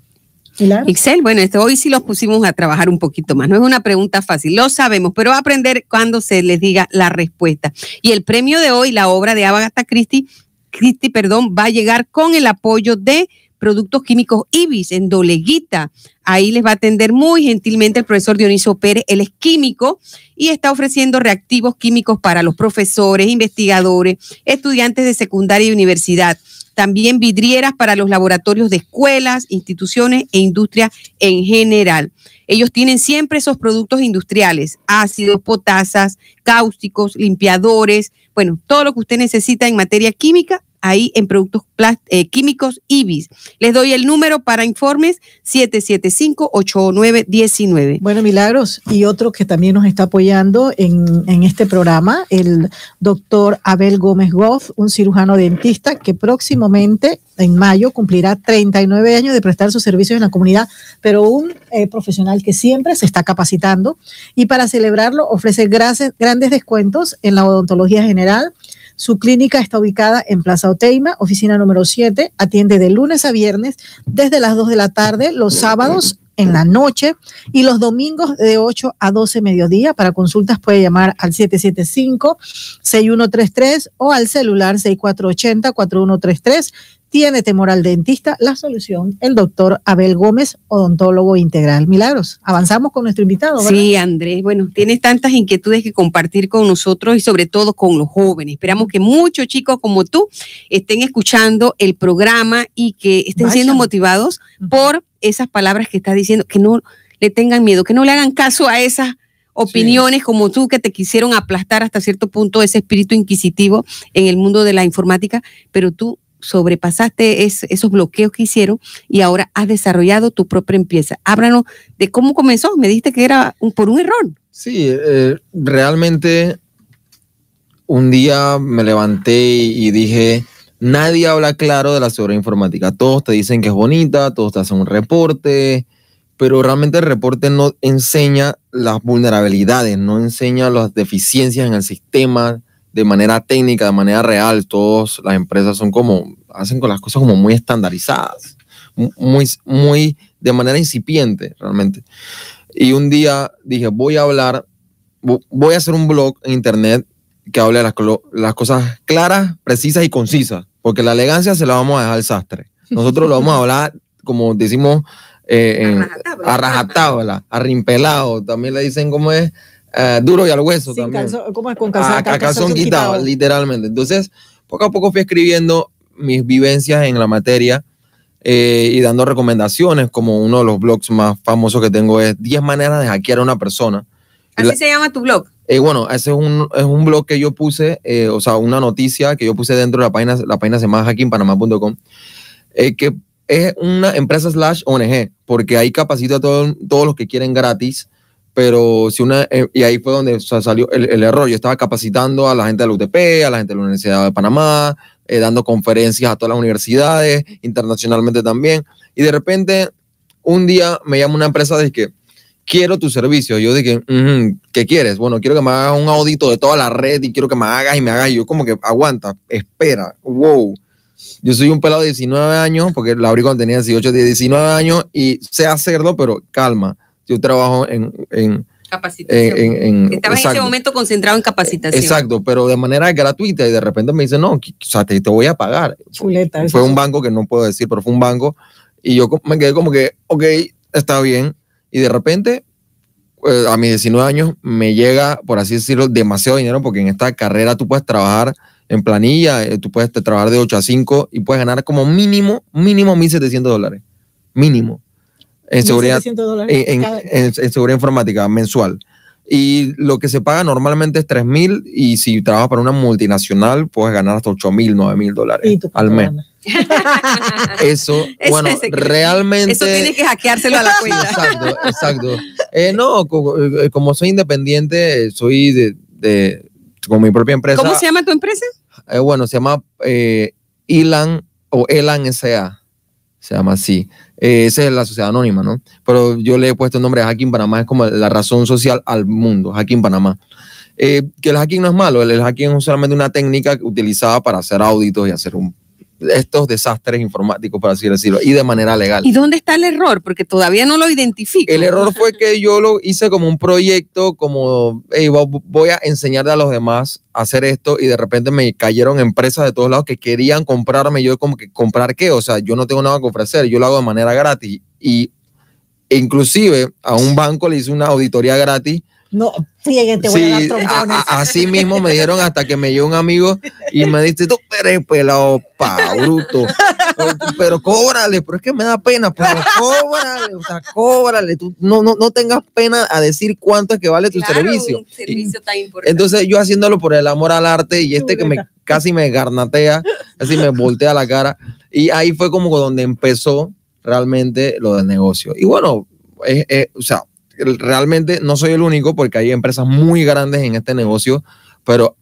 Excel, bueno, esto hoy sí los pusimos a trabajar un poquito más. No es una pregunta fácil, lo sabemos, pero va a aprender cuando se les diga la respuesta. Y el premio de hoy, la obra de Agatha Christie, Christie, perdón, va a llegar con el apoyo de Productos Químicos IBIS en Doleguita. Ahí les va a atender muy gentilmente el profesor Dionisio Pérez. Él es químico y está ofreciendo reactivos químicos para los profesores, investigadores, estudiantes de secundaria y universidad. También vidrieras para los laboratorios de escuelas, instituciones e industria en general. Ellos tienen siempre esos productos industriales, ácidos, potasas, cáusticos, limpiadores, bueno, todo lo que usted necesita en materia química ahí en productos eh, químicos IBIS. Les doy el número para informes 775-8919.
Bueno, Milagros, y otro que también nos está apoyando en, en este programa, el doctor Abel Gómez Goff, un cirujano dentista que próximamente, en mayo, cumplirá 39 años de prestar sus servicios en la comunidad, pero un eh, profesional que siempre se está capacitando y para celebrarlo ofrece grandes descuentos en la odontología general. Su clínica está ubicada en Plaza Oteima, oficina número 7, atiende de lunes a viernes desde las 2 de la tarde, los sábados en la noche y los domingos de 8 a 12 mediodía. Para consultas puede llamar al 775-6133 o al celular 6480-4133. Tiene temor al dentista, la solución, el doctor Abel Gómez, odontólogo integral. Milagros, avanzamos con nuestro invitado. ¿verdad?
Sí, Andrés, bueno, tienes tantas inquietudes que compartir con nosotros y sobre todo con los jóvenes. Esperamos que muchos chicos como tú estén escuchando el programa y que estén siendo motivados por esas palabras que estás diciendo, que no le tengan miedo, que no le hagan caso a esas opiniones como tú que te quisieron aplastar hasta cierto punto ese espíritu inquisitivo en el mundo de la informática, pero tú sobrepasaste es- esos bloqueos que hicieron y ahora has desarrollado tu propia empresa. Háblanos de cómo comenzó. Me dijiste que era por un error.
Sí, eh, realmente un día me levanté y dije, nadie habla claro de la seguridad informática. Todos te dicen que es bonita, todos te hacen un reporte, pero realmente el reporte no enseña las vulnerabilidades, no enseña las deficiencias en el sistema de manera técnica, de manera real. Todas las empresas son como, hacen con las cosas como muy estandarizadas, mu- muy, muy de manera incipiente realmente. Y un día dije, voy a hablar, vo- voy a hacer un blog en internet que hable de las, las cosas claras, precisas y concisas, porque la elegancia se la vamos a dejar al sastre. Nosotros lo vamos a hablar, como decimos, eh, en- a rajatabla, a rimpelado, también le dicen como es, eh, duro y al hueso
Sin
también.
calzón- ¿Cómo es con calzón,
a calzón quitado, literalmente. Entonces, poco a poco fui escribiendo mis vivencias en la materia eh, y dando recomendaciones, como uno de los blogs más famosos que tengo es 10 maneras de hackear a una persona.
Así
la-
se llama tu blog.
eh, bueno, ese es un, es un blog que yo puse, eh, o sea, una noticia que yo puse dentro de la página, la página se llama hackinpanamá.com, que es una empresa slash ONG, porque ahí capacito a todo- todos los que quieren gratis, pero si una, eh, y ahí fue donde salió el, error. Yo estaba capacitando a la gente de la UTP, a la gente de la Universidad de Panamá, eh, dando conferencias a todas las universidades, internacionalmente también, y de repente un día me llama una empresa de que quiero tu servicio. Yo dije, "Ujú, ¿qué quieres? Bueno, quiero que me hagas un audito de toda la red y quiero que me hagas y me hagas. Y yo como que aguanta, espera, wow. Yo soy un pelado de 19 años, porque la abrí cuando tenía 18, 19 años y sé hacerlo, pero calma. Yo trabajo en... en,
Capacitación.
en, en-
Estabas en ese momento concentrado en capacitación.
Exacto, pero de manera gratuita y de repente me dice, no, o sea, te, te voy a pagar.
Chuleta.
Fue un banco que no puedo decir, pero fue un banco. Y yo me quedé como que, ok, está bien. Y de repente, eh, a mis 19 años, me llega, por así decirlo, demasiado dinero, porque en esta carrera tú puedes trabajar en planilla, eh, tú puedes trabajar de 8 a 5 y puedes ganar como mínimo, mínimo 1.700 dólares. Mínimo. En seguridad,
1.700 dólares
en, en-
cada-
en- en seguridad informática mensual. Y lo que se paga normalmente es 3 mil y si trabajas para una multinacional puedes ganar hasta 8 mil, 9 mil dólares
¿Y tú
al mes. Eso, bueno, realmente...
Eso tienes que hackeárselo a la cuenta.
Exacto, exacto. Eh, no, eh, como soy independiente, soy de, de- con mi propia empresa.
¿Cómo se llama tu empresa?
Eh, bueno, se llama eh, Elan o Elan S.A. Se llama así. Eh, esa es la sociedad anónima, ¿no? Pero yo le he puesto el nombre de Hacking Panamá, es como la razón social al mundo, Hacking Panamá. Eh, que el hacking no es malo, el, el hacking es solamente una técnica utilizada para hacer auditos y hacer un, estos desastres informáticos, por así decirlo, y de manera legal.
¿Y dónde está el error? Porque todavía no lo identifico.
El error fue que yo lo hice como un proyecto, como "Hey, vo- voy a enseñarle a los demás a hacer esto y de repente me cayeron empresas de todos lados que querían comprarme. Yo como que comprar qué, o sea, yo no tengo nada que ofrecer, yo lo hago de manera gratis y inclusive a un banco le hice una auditoría gratis
No, friegue, te voy a dar
Sí,
trompones.
a- a- así mismo me dijeron hasta que me llegó un amigo y me dice, tú eres pelado pa, bruto. Pero cóbrale, pero es que me da pena, pero cóbrale, o sea, cóbrale. Tú no, no, no tengas pena a decir cuánto es que vale tu
Claro,
servicio.
un servicio tan importante.
Entonces yo haciéndolo por el amor al arte y este que me casi me garnatea, así me voltea la cara. Y ahí fue como donde empezó realmente lo del negocio. Y bueno, es- es- o sea, realmente no soy el único porque hay empresas muy grandes en este negocio, pero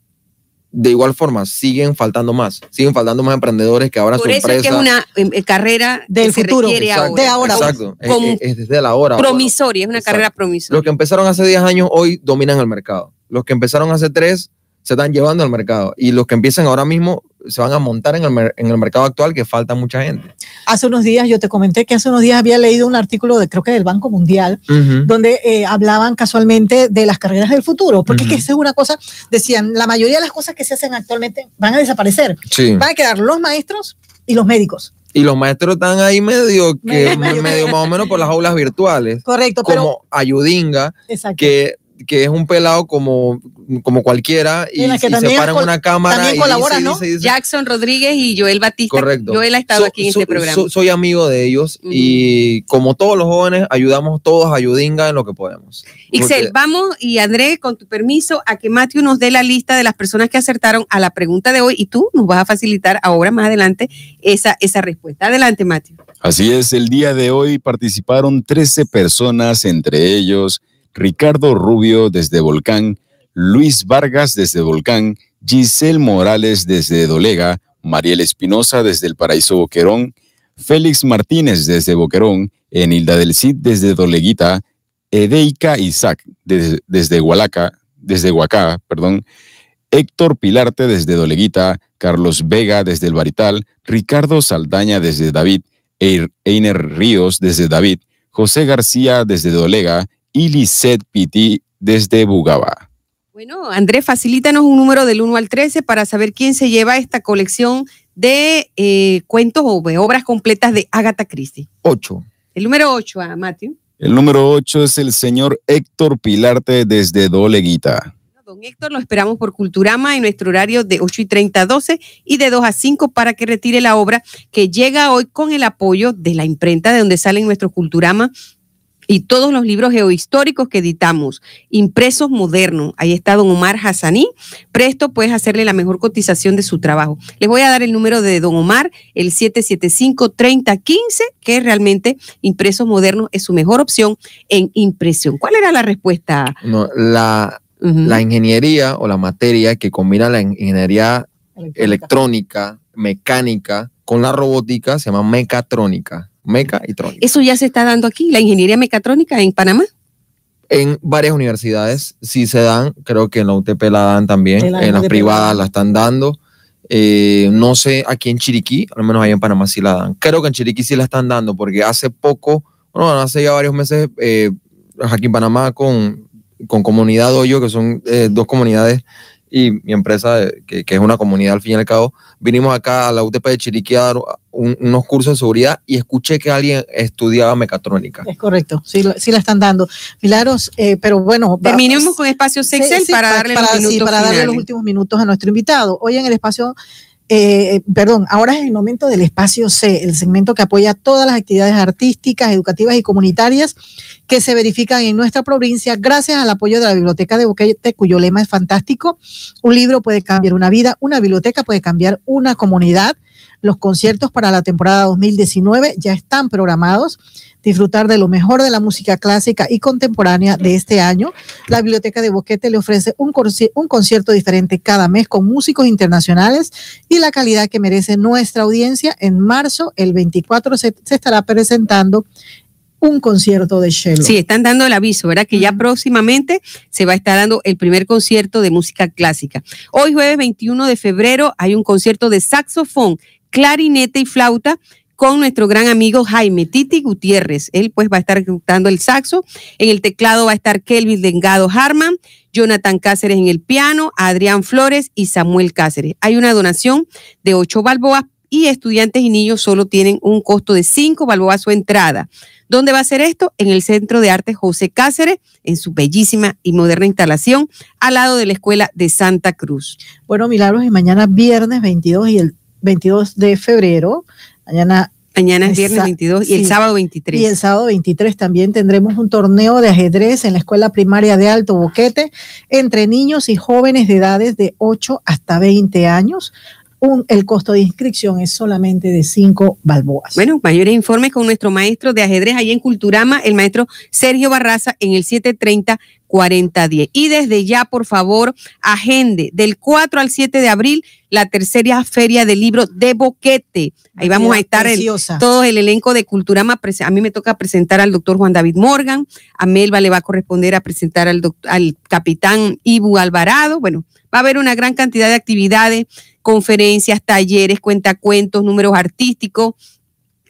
de igual forma siguen faltando más, siguen faltando más emprendedores que ahora
Por
su
eso es que es una eh, carrera
Del
que se
futuro,
requiere
Exacto,
ahora.
de ahora.
Exacto, es- es, es desde la hora.
Promisoria, es una
Exacto.
carrera promisoria.
Los que empezaron hace 10 años hoy dominan el mercado. Los que empezaron hace 3 se están llevando al mercado. Y los que empiezan ahora mismo se van a montar en el, en el mercado actual que falta mucha gente.
Hace unos días, yo te comenté que hace unos días había leído un artículo de creo que del Banco Mundial, donde eh, hablaban casualmente de las carreras del futuro, porque es que esa es una cosa, decían, la mayoría de las cosas que se hacen actualmente van a desaparecer.
Sí.
Van a quedar los maestros y los médicos.
Y los maestros están ahí medio, que,
Medio,
más o menos por las aulas virtuales.
Correcto, pero...
Como Ayudinga,
Exacto.
que, que es un pelado como, como cualquiera y,
que
y se para en una cámara
también
y
colabora,
dice,
¿no?
dice, dice.
Jackson Rodríguez y Joel Batista.
Correcto.
Joel ha estado
So-
aquí en
so-
este programa.
so- soy amigo de ellos y como todos los jóvenes, ayudamos todos a Ayudinga en lo que podemos.
Ixel,
Porque-
vamos y André, con tu permiso, a que Matthew nos dé la lista de las personas que acertaron a la pregunta de hoy y tú nos vas a facilitar ahora más adelante esa, esa respuesta. Adelante, Matthew.
Así es, el día de hoy participaron 13 personas, entre ellos Ricardo Rubio desde Volcán, Luis Vargas desde Volcán, Giselle Morales desde Dolega, Mariel Espinosa desde el Paraíso Boquerón, Félix Martínez desde Boquerón, Enilda del Cid desde Doleguita, Edeika Isaac desde, desde Hualaca, desde Huacá, perdón, Héctor Pilarte desde Doleguita, Carlos Vega desde el Barital, Ricardo Saldaña desde David, Einer Ríos desde David, José García desde Dolega y Lisette Piti desde Bugaba.
Bueno, André, facilítanos un número del 1 al 13 para saber quién se lleva esta colección de eh, cuentos o de obras completas de Agatha Christie.
Ocho.
El número 8 a Matthew.
El número 8 es el señor Héctor Pilarte desde Doleguita.
Don Héctor, lo esperamos por Culturama en nuestro horario de 8 y 30 a 12 y de 2 a 5 para que retire la obra que llega hoy con el apoyo de la imprenta de donde salen nuestro Culturama y todos los libros geohistóricos que editamos, impresos modernos. Ahí está don Omar Hassaní. Presto puedes hacerle la mejor cotización de su trabajo. Les voy a dar el número de don Omar, el 775-3015, que realmente impresos modernos es su mejor opción en impresión. ¿Cuál era la respuesta?
No, la, ingeniería o la materia que combina la ingeniería electrónica, mecánica, con la robótica se llama mecatrónica. Meca y trónica.
Eso ya se está dando aquí, la ingeniería mecatrónica en Panamá.
En varias universidades sí se dan, creo que en la UTP la dan también,
En la
en las privadas
la
la están dando. Eh, no sé, aquí en Chiriquí, al menos ahí en Panamá sí la dan. Creo que en Chiriquí sí la están dando, porque hace poco, bueno, hace ya varios meses, eh, aquí en Panamá con, con Comunidad Hoyo, que son eh, dos comunidades, y mi empresa, eh, que, que es una comunidad al fin y al cabo, vinimos acá a la UTP de Chiriquí a dar un- unos cursos de seguridad y escuché que alguien estudiaba mecatrónica.
Es correcto, sí, sí la están dando. Milagros, eh, pero bueno.
Terminemos con espacio
Sí,
Excel
sí,
para
pa-
darle
para-
los
sí, para darle los últimos minutos a nuestro invitado. Hoy en el espacio, eh, perdón, ahora es el momento del espacio C, el segmento que apoya todas las actividades artísticas, educativas y comunitarias que se verifican en nuestra provincia gracias al apoyo de la Biblioteca de Boquete, cuyo lema es fantástico. Un libro puede cambiar una vida, una biblioteca puede cambiar una comunidad. Los conciertos para la temporada 2019 ya están programados. Disfrutar de lo mejor de la música clásica y contemporánea de este año. La Biblioteca de Boquete le ofrece un, concierto diferente cada mes con músicos internacionales y la calidad que merece nuestra audiencia. En marzo, el 24, se, se estará presentando un concierto de cello.
Sí, están dando el aviso, ¿verdad? Que ya próximamente se va a estar dando el primer concierto de música clásica. Hoy, jueves 21 de febrero, hay un concierto de saxofón, clarinete y flauta con nuestro gran amigo Jaime Titi Gutiérrez. Él pues va a estar ejecutando el saxo. En el teclado va a estar Kelvin Delgado Harman, Jonathan Cáceres en el piano, Adrián Flores y Samuel Cáceres. Hay una donación de ocho balboas y estudiantes y niños solo tienen un costo de 5 balboas su entrada. ¿Dónde va a ser esto? En el Centro de Arte José Cáceres, en su bellísima y moderna instalación, al lado de la Escuela de Santa Cruz.
Bueno, Milagros, y mañana viernes 22 y el 22 de febrero, mañana
Mañana es viernes
Esa-
22 y el
sí.
sábado 23.
Y el sábado 23 también tendremos un torneo de ajedrez en la escuela primaria de Alto Boquete entre niños y jóvenes de edades de 8 hasta 20 años. Un- el costo de inscripción es solamente de 5 balboas.
Bueno, mayores informes con nuestro maestro de ajedrez ahí en Culturama, el maestro Sergio Barraza, en el 730-4010. Y desde ya, por favor, agende del 4 al 7 de abril la tercera feria del libro de Boquete. Ahí vamos a estar el, todo el elenco de Culturama. A mí me toca presentar al doctor Juan David Morgan, a Melba le va a corresponder a presentar al, al capitán Ibu Alvarado. Bueno, va a haber una gran cantidad de actividades, conferencias, talleres, cuentacuentos, números artísticos,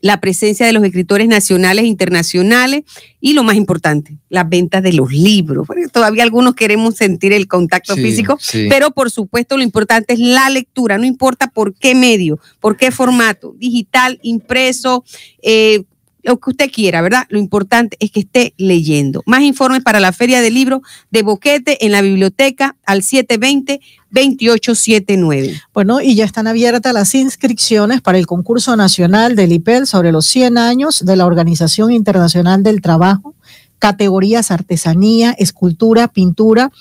la presencia de los escritores nacionales e internacionales y lo más importante, las ventas de los libros. Porque todavía algunos queremos sentir el contacto
Sí,
físico,
sí.
pero por supuesto lo importante es la lectura, no importa por qué medio, por qué formato, digital, impreso, eh, lo que usted quiera, ¿verdad? Lo importante es que esté leyendo. Más informes para la Feria del Libro de Boquete en la biblioteca al 720-2879.
Bueno, y ya están abiertas las inscripciones para el concurso nacional del IPEL sobre los 100 años de la Organización Internacional del Trabajo, categorías artesanía, escultura, pintura,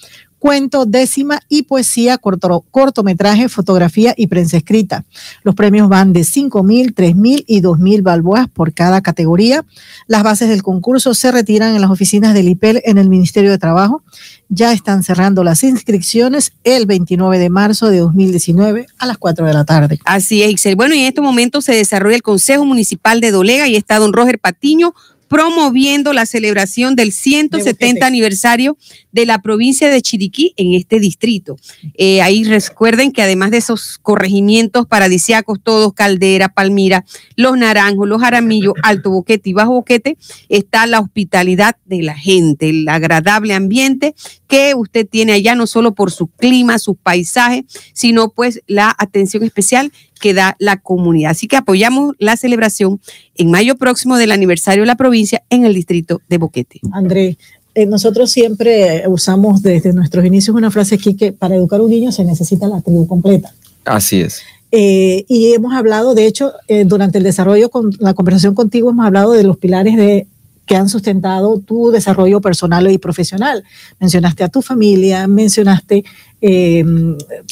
cuento, décima y poesía, corto- cortometraje, fotografía y prensa escrita. Los premios van de 5 mil, 3 mil y 2 mil balboas por cada categoría. Las bases del concurso se retiran en las oficinas del IPEL en el Ministerio de Trabajo. Ya están cerrando las inscripciones el 29 de marzo de 2019 a las 4 de la tarde.
Así es, Ixel. Bueno, y en estos momentos se desarrolla el Consejo Municipal de Dolega y está don Roger Patiño promoviendo la celebración del 170
Boquete.
aniversario de la provincia de Chiriquí en este distrito. Eh, ahí recuerden que además de esos corregimientos paradisiacos, todos Caldera, Palmira, Los Naranjos, Los Aramillos, Alto Boquete y Bajo Boquete, está la hospitalidad de la gente, el agradable ambiente que usted tiene allá, no solo por su clima, sus paisajes, sino pues la atención especial que da la comunidad. Así que apoyamos la celebración en mayo próximo del aniversario de la provincia en el distrito de Boquete.
André, eh, nosotros siempre usamos desde nuestros inicios una frase aquí que para educar a un niño se necesita la tribu completa.
Así es.
Eh, y hemos hablado, de hecho, eh, durante el desarrollo, con la conversación contigo, hemos hablado de los pilares de, que han sustentado tu desarrollo personal y profesional. Mencionaste a tu familia, mencionaste eh,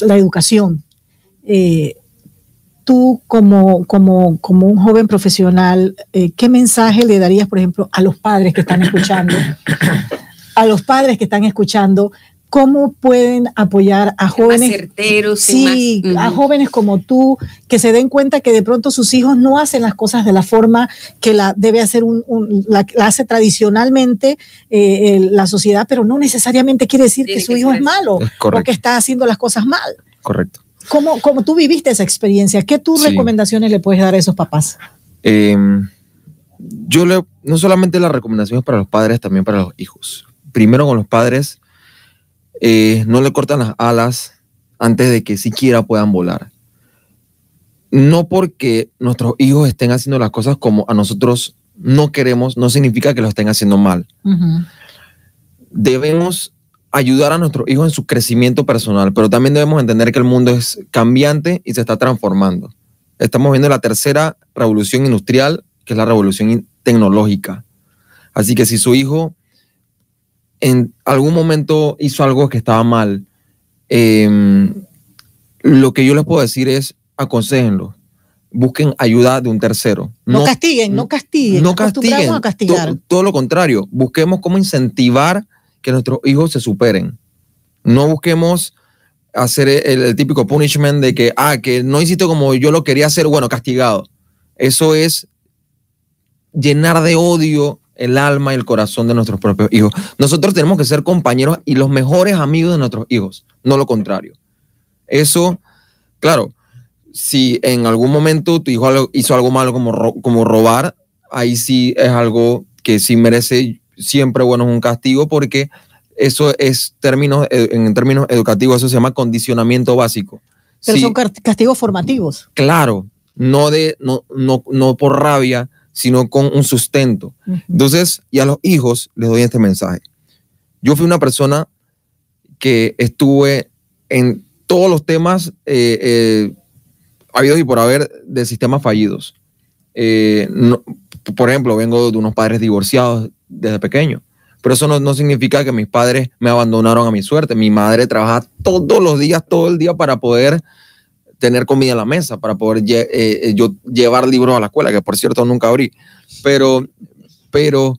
la educación. Eh, tú, como, como, como un joven profesional, eh, ¿qué mensaje le darías, por ejemplo, a los padres que están escuchando? A los padres que están escuchando, ¿cómo pueden apoyar a jóvenes?
certeros,
Sí,
más-
a jóvenes como tú, que se den cuenta que de pronto sus hijos no hacen las cosas de la forma que la debe hacer un, un- la, la hace tradicionalmente eh, el- la sociedad, pero no necesariamente quiere decir
Tiene
que su
que
hijo
ser
es malo
Es
o
correcto.
que está haciendo las cosas mal.
Correcto.
¿Cómo, cómo tú viviste esa experiencia? ¿Qué tus
Sí.
recomendaciones le puedes dar a esos papás?
Eh, yo le, no solamente las recomendaciones para los padres, también para los hijos. Primero con los padres, eh, no le cortan las alas antes de que siquiera puedan volar. No porque nuestros hijos estén haciendo las cosas como a nosotros no queremos, no significa que lo estén haciendo mal. Debemos ayudar a nuestros hijos en su crecimiento personal, pero también debemos entender que el mundo es cambiante y se está transformando. Estamos viendo la tercera revolución industrial, que es la revolución tecnológica. Así que si su hijo en algún momento hizo algo que estaba mal, em, lo que yo les puedo decir es aconsejenlo, busquen ayuda de un tercero.
No, castiguen, no castiguen.
No castiguen.
a castigar.
To- todo lo contrario, busquemos cómo incentivar que nuestros hijos se superen. No busquemos hacer el, típico punishment de que, ah, que no hiciste como yo lo quería hacer, bueno, castigado. Eso es llenar de odio el alma y el corazón de nuestros propios hijos. Nosotros tenemos que ser compañeros y los mejores amigos de nuestros hijos, no lo contrario. Eso, claro, si en algún momento tu hijo hizo algo malo como robar, ahí sí es algo que sí merece siempre, bueno, un castigo porque eso es términos, eh, en términos educativos, eso se llama condicionamiento básico.
Pero
Sí,
son castigos formativos.
Claro, no, de, no, no, no por rabia, sino con un sustento. Entonces, y a los hijos les doy este mensaje. Yo fui una persona que estuve en todos los temas eh, eh, habidos y por haber de sistemas fallidos. Eh, no- por ejemplo, vengo de unos padres divorciados desde pequeño, pero eso no, no significa que mis padres me abandonaron a mi suerte. Mi madre trabajaba todos los días, todo el día para poder tener comida en la mesa, para poder eh, eh, yo llevar libros a la escuela, que por cierto nunca abrí. Pero, pero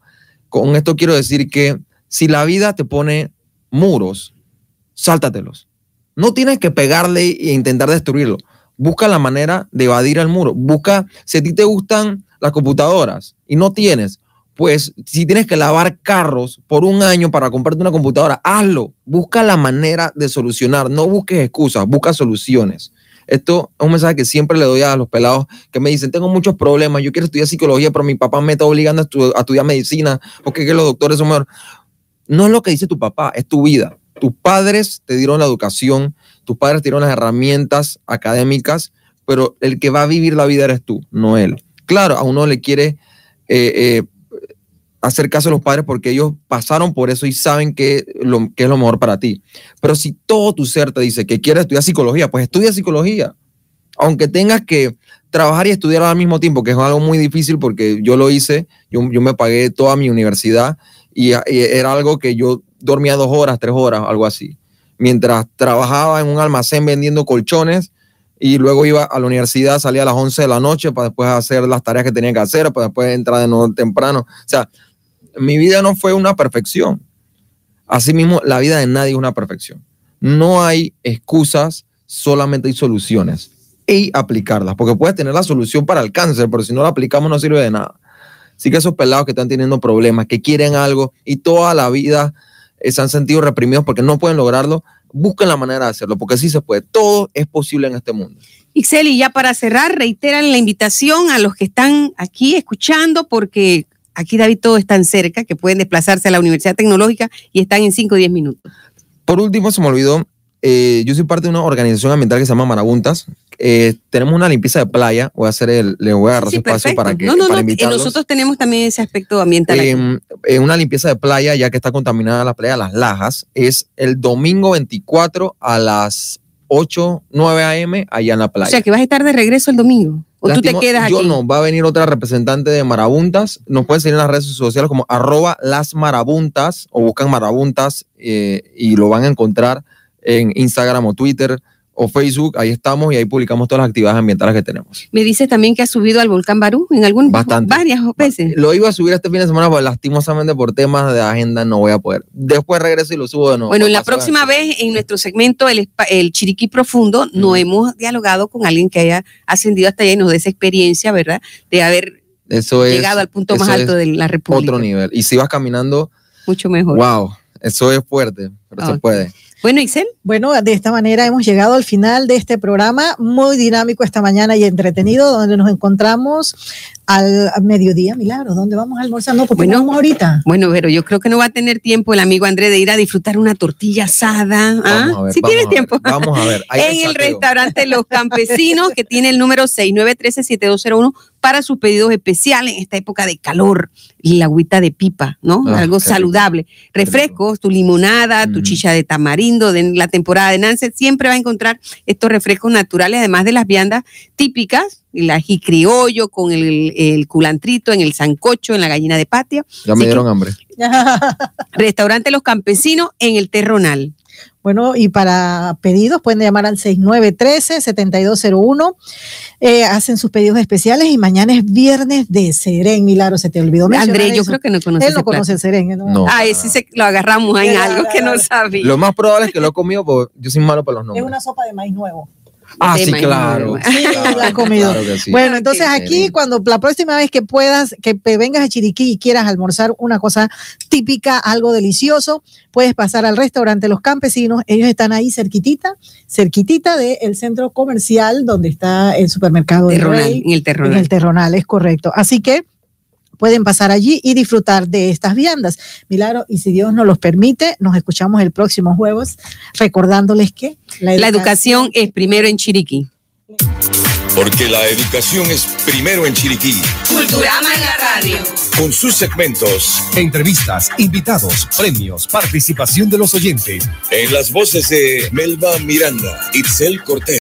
con esto quiero decir que si la vida te pone muros, sáltatelos. No tienes que pegarle e intentar destruirlo. Busca la manera de evadir el muro. Busca, si a ti te gustan las computadoras y no tienes, pues si tienes que lavar carros por un año para comprarte una computadora, hazlo. Busca la manera de solucionar. No busques excusas, busca soluciones. Esto es un mensaje que siempre le doy a los pelados que me dicen, tengo muchos problemas, yo quiero estudiar psicología, pero mi papá me está obligando a, estu- a estudiar medicina porque que los doctores son mejor. No es lo que dice tu papá, es tu vida. Tus padres te dieron la educación, tus padres te dieron las herramientas académicas, pero el que va a vivir la vida eres tú, no él. Claro, a uno le quiere eh, eh, hacer caso a los padres porque ellos pasaron por eso y saben que, que es lo mejor para ti. Pero si todo tu ser te dice que quieres estudiar psicología, pues estudia psicología. Aunque tengas que trabajar y estudiar al mismo tiempo, que es algo muy difícil porque yo lo hice, yo, me pagué toda mi universidad y era algo que yo dormía dos horas, tres horas, algo así. Mientras trabajaba en un almacén vendiendo colchones y luego iba a la universidad, salía a las 11 de la noche para después hacer las tareas que tenía que hacer, para después entrar de nuevo temprano. O sea, mi vida no fue una perfección. Asimismo, la vida de nadie es una perfección. No hay excusas, solamente hay soluciones y aplicarlas, porque puedes tener la solución para el cáncer, pero si no la aplicamos no sirve de nada. Así que esos pelados que están teniendo problemas, que quieren algo y toda la vida eh, se han sentido reprimidos porque no pueden lograrlo, busquen la manera de hacerlo, porque sí se puede. Todo es posible en este mundo.
Ixel, y ya para cerrar, reiteran la invitación a los que están aquí escuchando, porque aquí David todo es tan cerca que pueden desplazarse a la Universidad Tecnológica y están en 5 o 10 minutos.
Por último, se me olvidó, eh, yo soy parte de una organización ambiental que se llama Marabuntas. Eh, tenemos una limpieza de playa. Voy a hacer el, le voy a agarrar
Sí,
su espacio para que
no, no,
para
no, eh, nosotros tenemos también ese aspecto ambiental. aquí.
Eh, una limpieza de playa, ya que está contaminada la playa Las Lajas, es el domingo 24 a las 8, 9 a.m. allá en la
o
playa.
sea, que vas a estar de regreso el domingo. O tú te quedas
yo
aquí.
no, va a venir otra representante de Marabuntas. Nos pueden seguir en las redes sociales como arroba las marabuntas o buscan marabuntas eh, y lo van a encontrar en Instagram o Twitter o Facebook. Ahí estamos y ahí publicamos todas las actividades ambientales que tenemos.
Me dices también que has subido al volcán Barú en algún
Bastante.
varias veces.
Lo iba a subir este fin de semana, pero lastimosamente por temas de agenda no voy a poder. Después regreso y lo subo de nuevo.
Bueno, en la próxima vez, en nuestro segmento El, el Chiriquí Profundo, no hemos dialogado con alguien que haya ascendido hasta allá y nos dé esa experiencia, ¿verdad? De haber
Eso es
llegado al punto más alto de la República.
otro nivel. Y si vas caminando,
Mucho mejor.
wow, eso es fuerte, pero
Ah,
se puede.
Bueno, Ixel,
Bueno, de esta manera hemos llegado al final de este programa, muy dinámico esta mañana y entretenido, donde nos encontramos al mediodía. Milagro, ¿dónde vamos a almorzar? No, porque
Bueno.
no vamos ahorita.
bueno, pero yo creo que no va a tener tiempo el amigo André de ir a disfrutar una tortilla asada. ¿ah?
Vamos a ver.
Si
vamos
tienes
a ver,
tiempo.
Vamos a ver.
En el restaurante Los Campesinos, que tiene el número 6913-7201 para sus pedidos especiales en esta época de calor. Y la agüita de pipa, ¿no?
Ah,
Algo saludable. Refrescos, tu limonada, tu
Mm.
chicha de tamarindo, de la temporada de Nance, siempre va a encontrar estos refrescos naturales, además de las viandas típicas, el ají criollo con el, el culantrito, en el sancocho, en la gallina de patio.
Ya
Así
me
que-
dieron hambre.
Restaurante Los Campesinos en el Terronal.
Bueno, y para pedidos pueden llamar al 6913-7201. Eh, hacen sus pedidos especiales y mañana es viernes de Seren. Milagro, se te olvidó mencionar
André, yo
eso.
creo que no conoce
Él no conoce el Seren. ¿no?
No.
Ah, ese se- lo agarramos en algo que no sabía.
Lo más probable es que lo he comido porque yo soy malo para los
Es
nombres.
una sopa de maíz nuevo.
Ah, sí, claro.
Sí, la has comido.
Claro que sí.
Bueno, entonces
Ok.
aquí cuando la próxima vez que puedas, que vengas a Chiriquí y quieras almorzar una cosa típica, algo delicioso, puedes pasar al restaurante Los Campesinos. Ellos están ahí cerquitita, cerquitita del centro comercial donde está el supermercado del
Terronal,
Rey,
en el
en
Terronal.
el Terronal, es correcto. Así que pueden pasar allí y disfrutar de estas viandas. Milagro, y si Dios nos los permite, nos escuchamos el próximo jueves recordándoles que
la educación, es primero en Chiriquí.
Porque la educación es primero en Chiriquí.
Culturama en la radio.
Con sus segmentos,
entrevistas, invitados, premios, participación de los oyentes.
En las voces de Melba Miranda, Itzel Cortés.